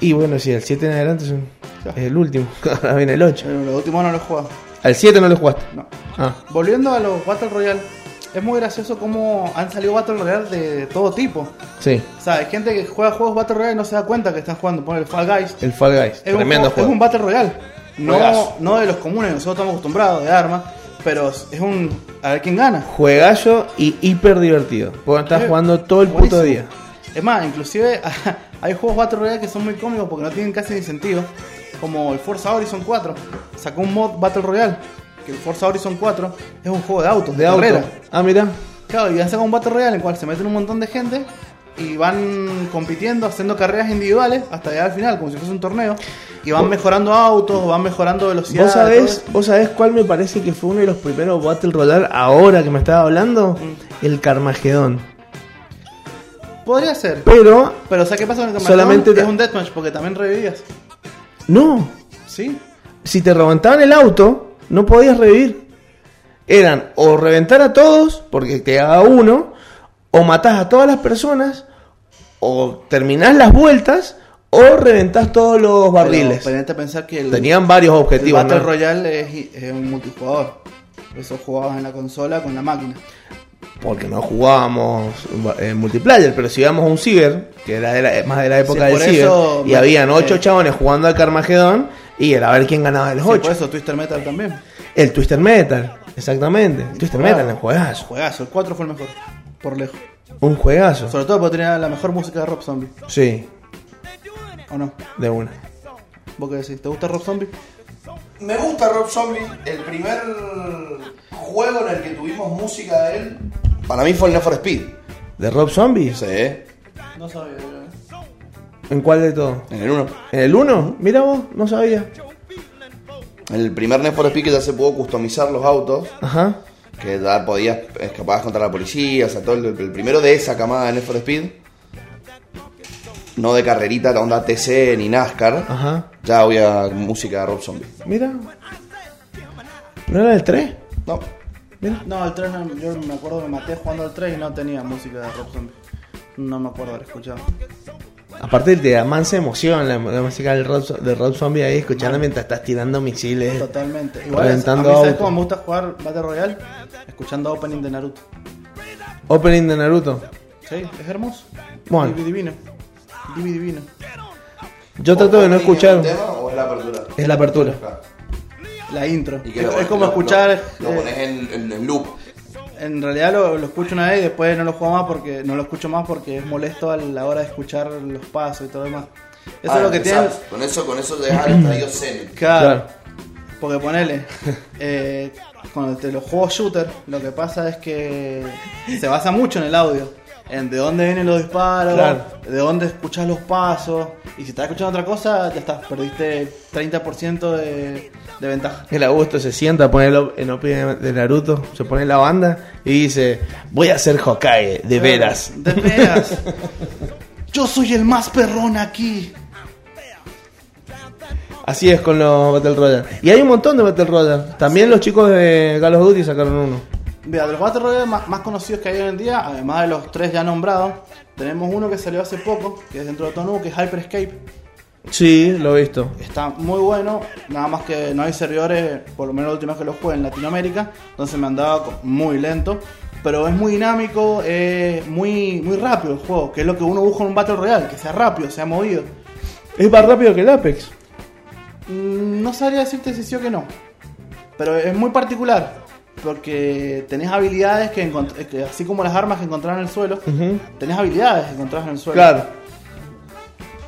Y bueno, sí, el 7 en adelante es, el último, <laughs> ahora viene el 8. Pero lo último no lo he jugado. Al 7 no lo jugaste. No. Ah, Volviendo a los Battle Royale, es muy gracioso cómo han salido Battle Royale de todo tipo. sí, O sea, hay gente que juega juegos Battle Royale y no se da cuenta que están jugando. Pone el Fall Guys. el Fall Guys, Es un, tremendo juego- juego. es un Battle Royale. No, Juegazo. no de los comunes, nosotros estamos acostumbrados de armas, pero es un. A ver quién gana. Juegazo y hiper divertido. Porque estás jugando todo el puto día. Es más, inclusive <laughs> hay juegos Battle Royale que son muy cómicos porque no tienen casi ni sentido. Como el Forza Horizon 4. Sacó un mod Battle Royale. Que el Forza Horizon 4 es un juego de autos, de, De auto. carrera. Ah, mira. Claro, y sacado un Battle Royale en el cual se meten un montón de gente y van compitiendo, haciendo carreras individuales hasta llegar al final, como si fuese un torneo. Y van mejorando autos, van mejorando velocidad. ¿Vos sabés, ¿Vos sabés cuál me parece que fue uno de los primeros Battle Royale ahora que me estaba hablando? Mm. El Carmageddon. Podría ser. Pero, Pero ¿sabes qué pasa con el Solamente Solamente te- es un deathmatch porque también revivías. no. ¿Sí? Si te reventaban el auto, no podías revivir. Eran o reventar a todos, porque te haga uno, o matás a todas las personas, o terminás las vueltas, o reventás todos los barriles. Pero pensar que el, Tenían varios el objetivos. Battle ¿no? Royale es, es un multijugador. Eso jugabas en la consola con la máquina. porque no jugábamos eh, multiplayer, pero si íbamos a un ciber, que era de la- más de la época Sí, del ciber, y habían ocho eh, chabones jugando al Carmageddon, y era a ver quién ganaba de los Sí, ocho. por eso Twister Metal también. El Twister Metal, exactamente. El Twister Jugado. Metal, un juegazo. Juegazo, el 4 fue el mejor. Por lejos. Un juegazo. Sobre todo porque tenía la mejor música de Rob Zombie. Sí, ¿O no? de una. ¿Vos qué decís? ¿Te gusta Rob Zombie? Me gusta Rob Zombie. El primer juego en el que tuvimos música de él. Para mí fue el Need for Speed. ¿De Rob Zombie? Sí, No sabía. ¿En cuál de todo? en el 1. ¿En el 1? Mira vos, no sabía. El primer Need for Speed que ya se pudo customizar los autos. Ajá. Que ya podías escapar contra la policía. O sea, todo el, el primero de esa camada de Need for Speed. No de carrerita, de onda TC ni NASCAR. Ajá. Ya había música de Rob Zombie. Mira. ¿No era el 3? No. No, el 3 no, yo me acuerdo que me maté jugando al 3 y no tenía música de Rob Zombie. No me acuerdo haber escuchado. Aparte te da mansa emoción la, la música del Rob, de Rob Zombie ahí escuchando mientras estás tirando misiles. Totalmente. Igual, Reventando a mí, ¿sabes cómo me gusta jugar Battle Royale? Escuchando opening de Naruto. Opening de Naruto. Sí, es hermoso. Bueno. Divi divino. Divi divino. Yo trato de no escuchar. ¿Es el tema o es la apertura? Es la apertura. La intro. Es, lo- es como lo- escuchar. Lo, lo eh, pones en, en, en loop. En realidad lo, lo escucho una vez y después no lo juego más porque no lo escucho más porque es molesto a la hora de escuchar los pasos y todo lo demás. Eso Ah, es lo que tiene. Con eso, con eso dejas el estadio zen. <clears throat> Claro. Claro. Porque ponele, eh, cuando te los juegos shooter, lo que pasa es que se basa mucho en el audio. En de dónde vienen los disparos, Claro. de dónde escuchas los pasos. Y si estás escuchando otra cosa, ya estás, perdiste 30% de, de ventaja. El Augusto se sienta a ponerlo en opening de Naruto, se pone la banda y dice, voy a ser Hokage, de veras. De veras. <laughs> Yo soy el más perrón aquí. Así es con los Battle Royale. Y hay un montón de Battle Royale. También los chicos de Call of Duty sacaron uno. Mira, de los Battle Royale más, más conocidos que hay hoy en día, además de los tres ya nombrados, tenemos uno que salió hace poco, que es dentro de Tonu, que es Hyper Escape. Sí, lo he visto. Está muy bueno, nada más que no hay servidores, por lo menos la última vez que lo jugué en Latinoamérica, entonces me andaba muy lento. Pero es muy dinámico, es muy, muy rápido el juego, que es lo que uno busca en un Battle Royale, que sea rápido, sea movido. Es más rápido que el Apex. Mm, No sabría decirte si sí o que no, pero es muy particular, porque tenés habilidades que, encont- que así como las armas que encontrás en el suelo, Ujú. tenés habilidades que encontrás en el suelo. Claro.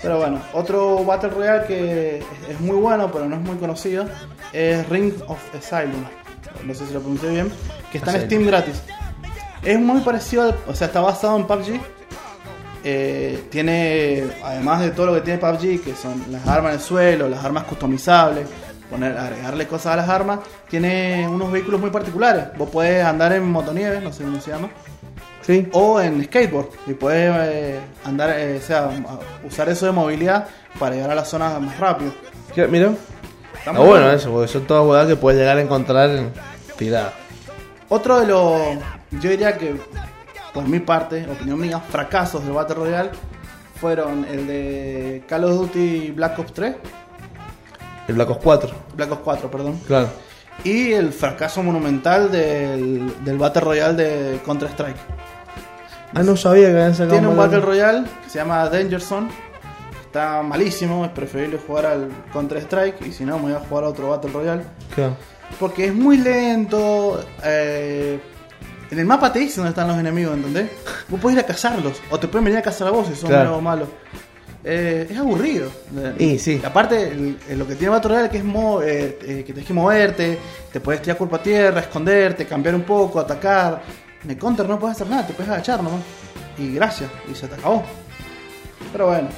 Pero bueno, otro Battle Royale que es, es muy bueno, pero no es muy conocido, es Ring of Asylum. No sé si lo pronuncié bien, que está en. Steam gratis. Es muy parecido, al- o sea, está basado en PUBG. Eh, tiene, además de todo lo que tiene PUBG, que son las armas en el suelo, las armas customizables, poner, agregarle cosas a las armas, tiene unos vehículos muy particulares. Vos podés andar en motonieve, no sé cómo se llama, Sí. o en skateboard y puedes eh, andar, eh, o sea, usar eso de movilidad para llegar a las zonas más rápido. ¿Qué? Mira. Está muy bueno eso, porque son todas huevadas que puedes llegar a encontrar en tirada. Otro de los, yo diría que, por mi parte, opinión mía, fracasos del Battle Royale fueron el de Call of Duty Black Ops 3, El Black Ops 4. Black Ops 4, perdón, Claro. y el fracaso monumental del, del Battle Royale de Counter Strike. Ah, no sabía que habían sacado Tiene un Battle- Royale que se llama Danger Zone. está malísimo, es preferible jugar al Counter Strike y si no me voy a jugar a otro Battle Royale. Claro. Porque es muy lento. eh, en el mapa te dice dónde están los enemigos, ¿entendés? Vos podés ir a cazarlos. O te pueden venir a cazar a vos si son Claro. malos. Eh, es aburrido. Y sí. Aparte, el- el- lo que tiene Battle Royale es que es mo- eh, eh, que tenés que moverte, te puedes tirar culpa a tierra, esconderte, cambiar un poco, atacar. En el counter no puedes hacer nada, te puedes agachar nomás. Y gracias, y se te acabó. Pero bueno.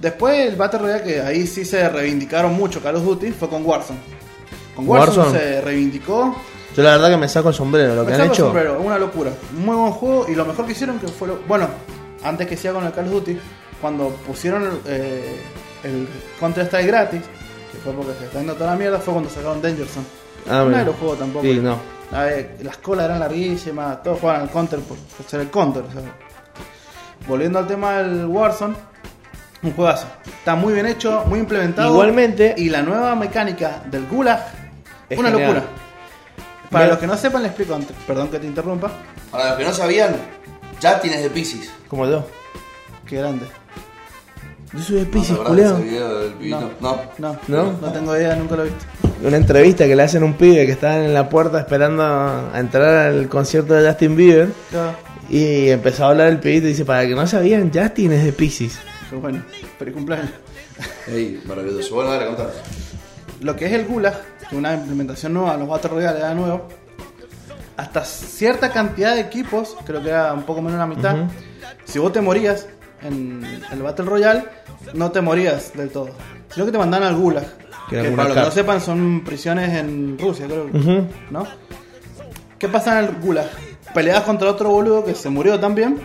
Después el Battle Royale que ahí sí se reivindicaron mucho Call of Duty fue con Warzone. Con Warzone, Warzone. se reivindicó. Yo la verdad que me saco el sombrero. Lo que Me han saco el hecho. sombrero, una locura. Muy buen juego y lo mejor que hicieron que fue lo... Bueno, antes que sea con el Call of Duty, cuando pusieron eh, el Counter Strike gratis, que fue porque se está yendo toda la mierda, fue cuando sacaron Danger Zone. Ah, Nadie mira. lo jugó tampoco. Sí, no. A ver, las colas eran larguísimas, todos jugaban al Counter por, por ser el Counter. o sea. Volviendo al tema del Warzone, un juegazo. Está muy bien hecho, muy implementado. Igualmente- Y la nueva mecánica del Gulag, Es una genial. locura. Para Mira. los que no sepan, les explico antes. Perdón que te interrumpa. Para los que no sabían, ya tienes de Pisces. Como yo. Qué grande. Yo soy de ¿No Pisces, del pibito? No. No, ¿No? no tengo idea, nunca lo he visto. Una entrevista que le hacen a un pibe que está en la puerta esperando a entrar al concierto de Justin Bieber. Claro. Y empezó a hablar el pibito y dice: Para que no sabían, Justin es de Pisces. Pero bueno, feliz cumpleaños. Ey, maravilloso. Bueno, dale, contar. Lo que es el Gulag, que es una implementación nueva, los Battle Royale era nuevo, hasta cierta cantidad de equipos, creo que era un poco menos de la mitad, si vos te morías en el Battle Royale, no te morías del todo, sino que te mandan al Gulag. Que para los que no sepan, son prisiones en Rusia, creo. ¿No? ¿Qué pasa en el Gulag? Peleas contra otro boludo que se murió también,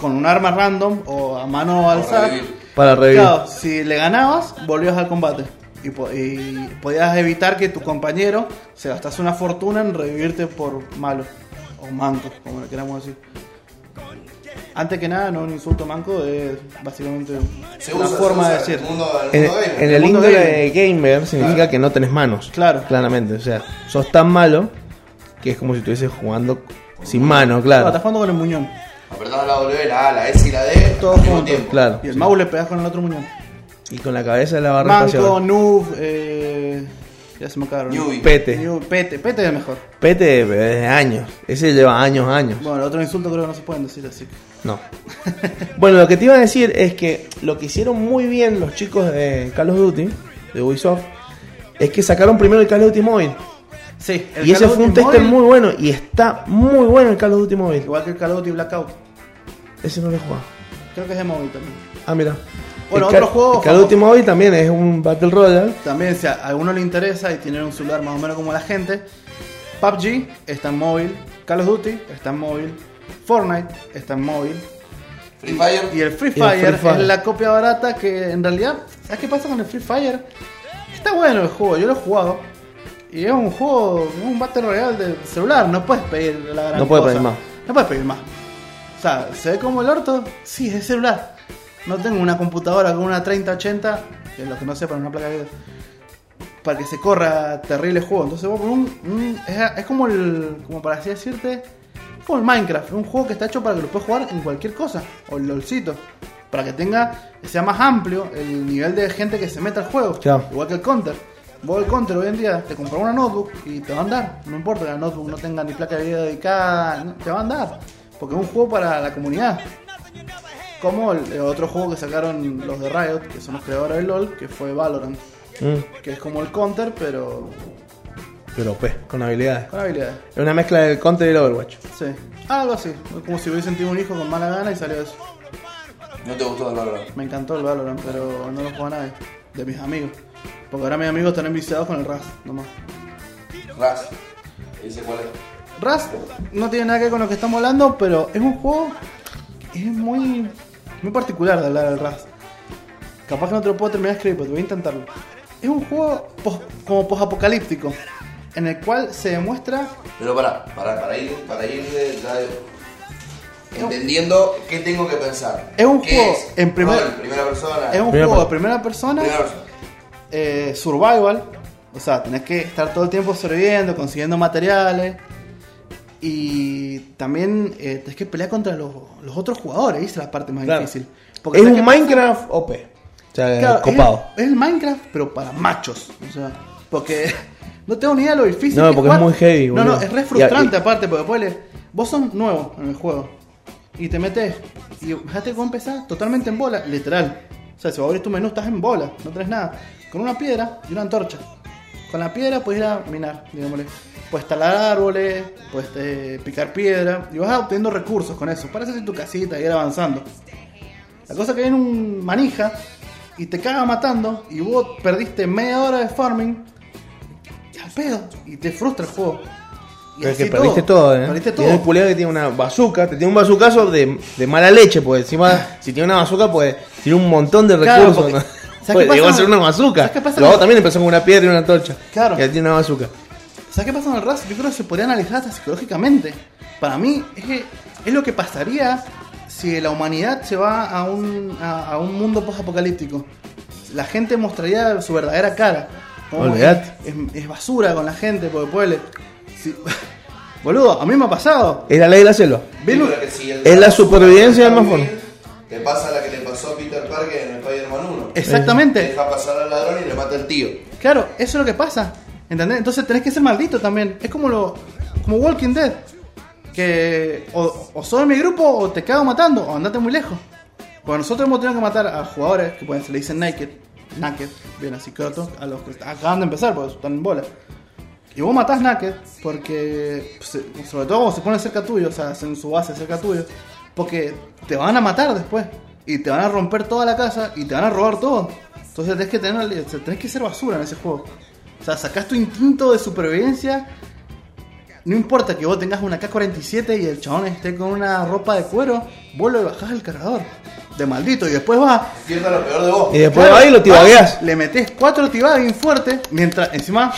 con un arma random o a mano alzada. Para revivir. Claro, si le ganabas, volvías al combate. Y, po- y podías evitar que tu compañero se gastase una fortuna en revivirte por malo. O manco, como le queramos decir. Antes que nada, no un insulto manco, es básicamente Se una usa, forma se de decir. En el el el mundo índole gamer significa que no tenés manos. Claro. Claramente. O sea, sos tan malo que es como si estuvieses jugando sin mano, No, claro. estás jugando con el muñón. Apretás la W, la A, la S y la D juntos. tiempo. Claro. Y el mouse le pegas con el otro muñón. Y con la cabeza de la barra Manco, espacial. noob, eh, ya se me acabaron. Newbie. Pete. Pete, Pete es el mejor. Pete desde años. Ese lleva años, años. Bueno, otro insulto creo que no se pueden decir así. que- No. <laughs> bueno, lo que te iba a decir es que lo que hicieron muy bien los chicos de Call of Duty, de Ubisoft, es que sacaron primero el Call of Duty móvil. Sí, el y ese Call fue un tester muy bueno. Y está muy bueno el Call of Duty móvil. Igual que el Call of Duty Blackout. Ese no lo he jugado. Creo que es de móvil también. Ah, mira. Bueno, el otro juego of Duty móvil también es un Battle Royale. También, si a alguno le interesa y tiene un celular más o menos como la gente, PUBG está en móvil, Call of Duty está en móvil, Fortnite está en móvil. Free Fire. Y el Free Y el Fire, Free Fire. es la copia barata que en realidad, ¿sabes qué pasa con el Free Fire? Está bueno el juego, yo lo he jugado. Y es un juego, es un Battle Royale de celular, no puedes pedir la gran No puedes cosa. pedir más. No puedes pedir más. O sea, ¿se ve como el orto? Sí, es celular. No tengo una computadora con una 3080, que los que no sepan, una placa de video, para que se corra terrible juego. Entonces vos con un, un- es, es como el, como para así decirte, es como el Minecraft, un juego que está hecho para que lo puedas jugar en cualquier cosa, o el LOLcito, para que tenga, sea más amplio el nivel de gente que se meta al juego, Claro. igual que el Counter. Vos el Counter hoy en día te compras una notebook y te va a andar, no importa que la notebook no tenga ni placa de video dedicada, te va a andar, porque es un juego para la comunidad. Como el, el otro juego que sacaron los de Riot, que son los creadores del LOL, que fue Valorant, Mm, que es como el Counter, pero pero pues, con habilidades. con habilidades. Es una mezcla del Counter y el Overwatch. Sí, algo así. Es como si hubiese sentido un hijo con mala gana y salió eso. No te gustó el Valorant. Me encantó el Valorant, pero no lo juega nadie. De mis amigos. Porque ahora mis amigos están enviciados con el Rust, nomás. Raz. ¿Ese cuál es? Rust no tiene nada que ver con lo que estamos hablando, pero es un juego que es muy, muy particular de hablar del Rust. Capaz que no te lo puedo terminar de escribir, pero voy a intentarlo. Es un juego pos- como post-apocalíptico, en el cual se demuestra Pero para, para, para ir, para ir de- ya entendiendo qué tengo que pensar. Es un ¿Qué juego es? en primer- Rol, primera persona. Es un Primera juego de persona. primera persona, Primera persona. eh, survival, o sea, tenés que estar todo el tiempo sobreviviendo, consiguiendo materiales. Y también eh, tenés que pelear contra los, los otros jugadores, ¿viste? La parte más Claro. difícil. Porque Es ¿sabes un pasa? Minecraft OP. O sea, Claro, copado. Es, es el Minecraft, pero para machos. O sea, porque <laughs> no tengo ni idea de lo difícil. No, que porque es muy heavy, No, no, es re frustrante y- aparte, porque ponele, vos sos nuevo en el juego y te metes y fíjate cómo empezás totalmente en bola, literal. O sea, si vos abrís tu menú estás en bola, no tenés nada. Con una piedra y una antorcha. Con la piedra puedes ir a minar, digámosle. Puedes talar árboles, puedes eh, picar piedra y vas obteniendo recursos con eso para hacer tu casita y ir avanzando. La cosa que viene un manija y te caga matando y vos perdiste media hora de farming y al pedo y te frustra el juego. Y Pero es que perdiste todo, ¿eh? Perdiste Tiene todo. culero que tiene una bazooka, te tiene un bazookazo de, de mala leche, pues encima, si tiene una bazooka, pues tiene un montón de Claro, recursos. Porque- ¿no? ¿sabes Pues, llegó a pasa? ser una bazooka. ¿Sabes qué pasa? Luego también empezó con una piedra y una antorcha. Claro. Y ahí tiene una bazooka. ¿Sabes qué pasa en el RAS? Yo creo que se podría analizar hasta psicológicamente. Para mí es, que es lo que pasaría si la humanidad se va a un, a, a un mundo post-apocalíptico. La gente mostraría su verdadera cara. Es, es- basura con la gente, porque puede... si- <laughs> Boludo, a mí me ha pasado. Es la ley de la selva. Un- Es la supervivencia del más fuerte. Te pasa la que le pasó a Peter Parker en Spider-Man 1. Exactamente. Deja pasar al ladrón y le mata al tío. Claro, eso es lo que pasa. ¿Entendés? Entonces tenés que ser maldito también. Es como lo como Walking Dead. Que o, o sos de mi grupo o te cago matando o andate muy lejos. Porque nosotros hemos tenido que matar a jugadores que pueden se le dicen naked, naked, bien así crotos, a los que acaban de empezar porque están en bola. Y vos matás naked porque, pues, sobre todo se ponen cerca tuyo, o sea, hacen su base cerca tuyo, porque te van a matar después. Y te van a romper toda la casa y te van a robar todo. Entonces tenés que, tener, tenés que ser basura en ese juego. O sea, sacás tu instinto de supervivencia. No importa que vos tengas una K-47 y el chabón esté con una ropa de cuero, vos lo bajás al cargador. De maldito. Y después vas Pierda lo peor de vos. Y después Claro, ahí lo tibagueas. vas, Le metes cuatro tibagas bien fuertes, mientras encima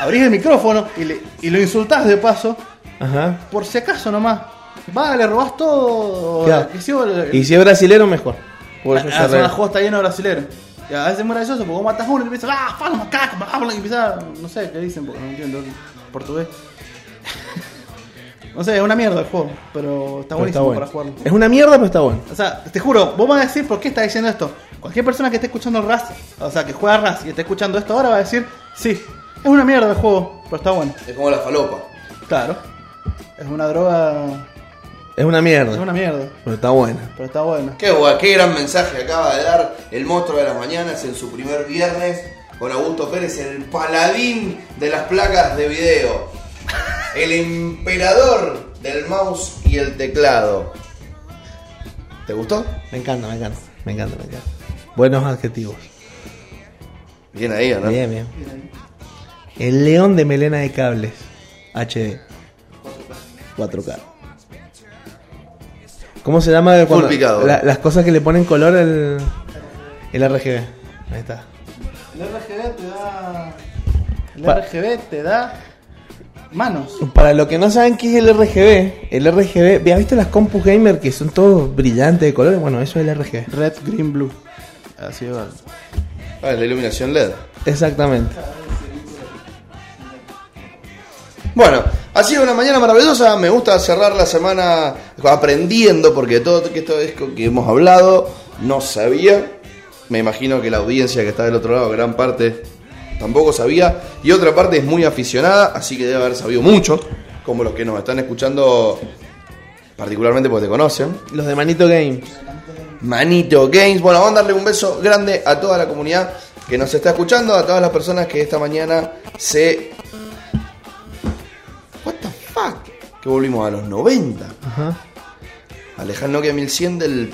abrís el micrófono y, le- y lo insultás de paso, Ajá. por si acaso nomás. Va, le robás todo. Claro. Y si vos le- Y si es brasilero, mejor. Por eso la, zona juego está lleno de brasileros. Y a veces es muy gracioso porque vos matas a uno y empiezas, ah, fala, macaco, macaco", y empieza, no sé qué dicen porque no entiendo el portugués. <laughs> no sé, es una mierda el juego, pero está Pero buenísimo está bueno. para jugarlo. Es una mierda, pero está bueno. O sea, te juro, vos vas a decir por qué está diciendo esto. Cualquier persona que esté escuchando RAS, o sea, que juega RAS y esté escuchando esto ahora va a decir, sí, es una mierda el juego, pero está bueno. Es como la falopa. Claro. Es una droga, Es una mierda. es una mierda, Pero está buena. pero está buena. Qué, guay, qué gran mensaje acaba de dar el monstruo de las mañanas en su primer viernes con Augusto Pérez, el paladín de las placas de video, el emperador del mouse y el teclado. ¿Te gustó? Me encanta, me encanta. Me encanta, me encanta. Buenos adjetivos. Bien ahí, ¿o ¿no? Bien, bien. El león de melena de cables. HD. 4K. ¿Cómo se llama? cuando- picado. la- las cosas que le ponen color el, el RGB. Ahí está. El RGB te da. El Pa- RGB te da manos. Para los que no saben qué es el RGB, el RGB, ¿ya viste las compus gamer que son todos brillantes de colores? Bueno, eso es el RGB. Red, green, blue. Así va. Ah, es la iluminación LED. Exactamente. Bueno, ha sido una mañana maravillosa. Me gusta cerrar la semana aprendiendo, porque todo esto es que hemos hablado no sabía. Me imagino que la audiencia que está del otro lado, gran parte, tampoco sabía. Y otra parte es muy aficionada, así que debe haber sabido mucho, como los que nos están escuchando, particularmente porque te conocen. Los de Manito Games. Manito Games. Bueno, vamos a darle un beso grande a toda la comunidad que nos está escuchando, a todas las personas que esta mañana se. Que volvimos a los 90. Ajá. Alejar Nokia 1100 del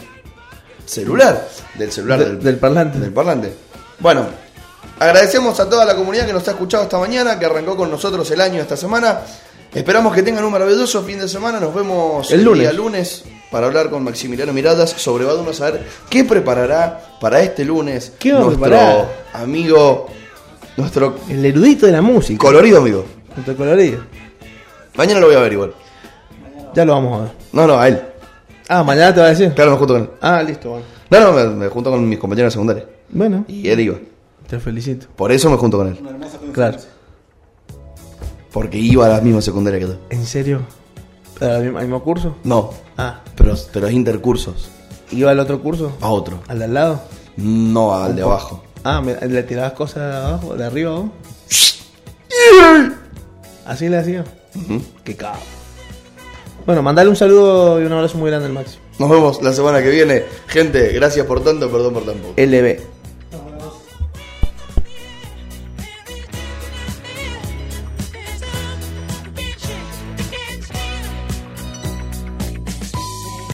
celular. Del celular, De- del, del parlante. Del parlante. Bueno, agradecemos a toda la comunidad que nos ha escuchado esta mañana, que arrancó con nosotros el año esta semana. Esperamos que tengan un maravilloso fin de semana. Nos vemos El lunes. día lunes para hablar con Maximiliano Miradas sobre Baduna, a saber qué preparará para este lunes ¿Qué va a nuestro preparar? amigo, nuestro El erudito de la música. colorido amigo. Nuestro colorido. Mañana lo voy a ver igual. Ya lo vamos a ver. No, no, a él. Ah, mañana te va a decir. Claro, me junto con él. Ah, listo, bueno. No, no, me, me junto con mis compañeros de secundaria. Bueno, Y él iba. te felicito. Por eso me junto con él. Claro. Porque iba a la misma secundaria que tú. ¿En serio? ¿Al mismo, al mismo curso? No, Ah, pero, pero es intercursos. ¿iba al otro curso? A otro. ¿Al de al lado? No al de abajo. Ah, me- le tirabas cosas de abajo, de arriba abajo. Así le hacía. Qué cabrón. Bueno, mandale un saludo y un abrazo muy grande al Maxi. Nos vemos la semana que viene. Gente, gracias por tanto, perdón por tan poco. LB.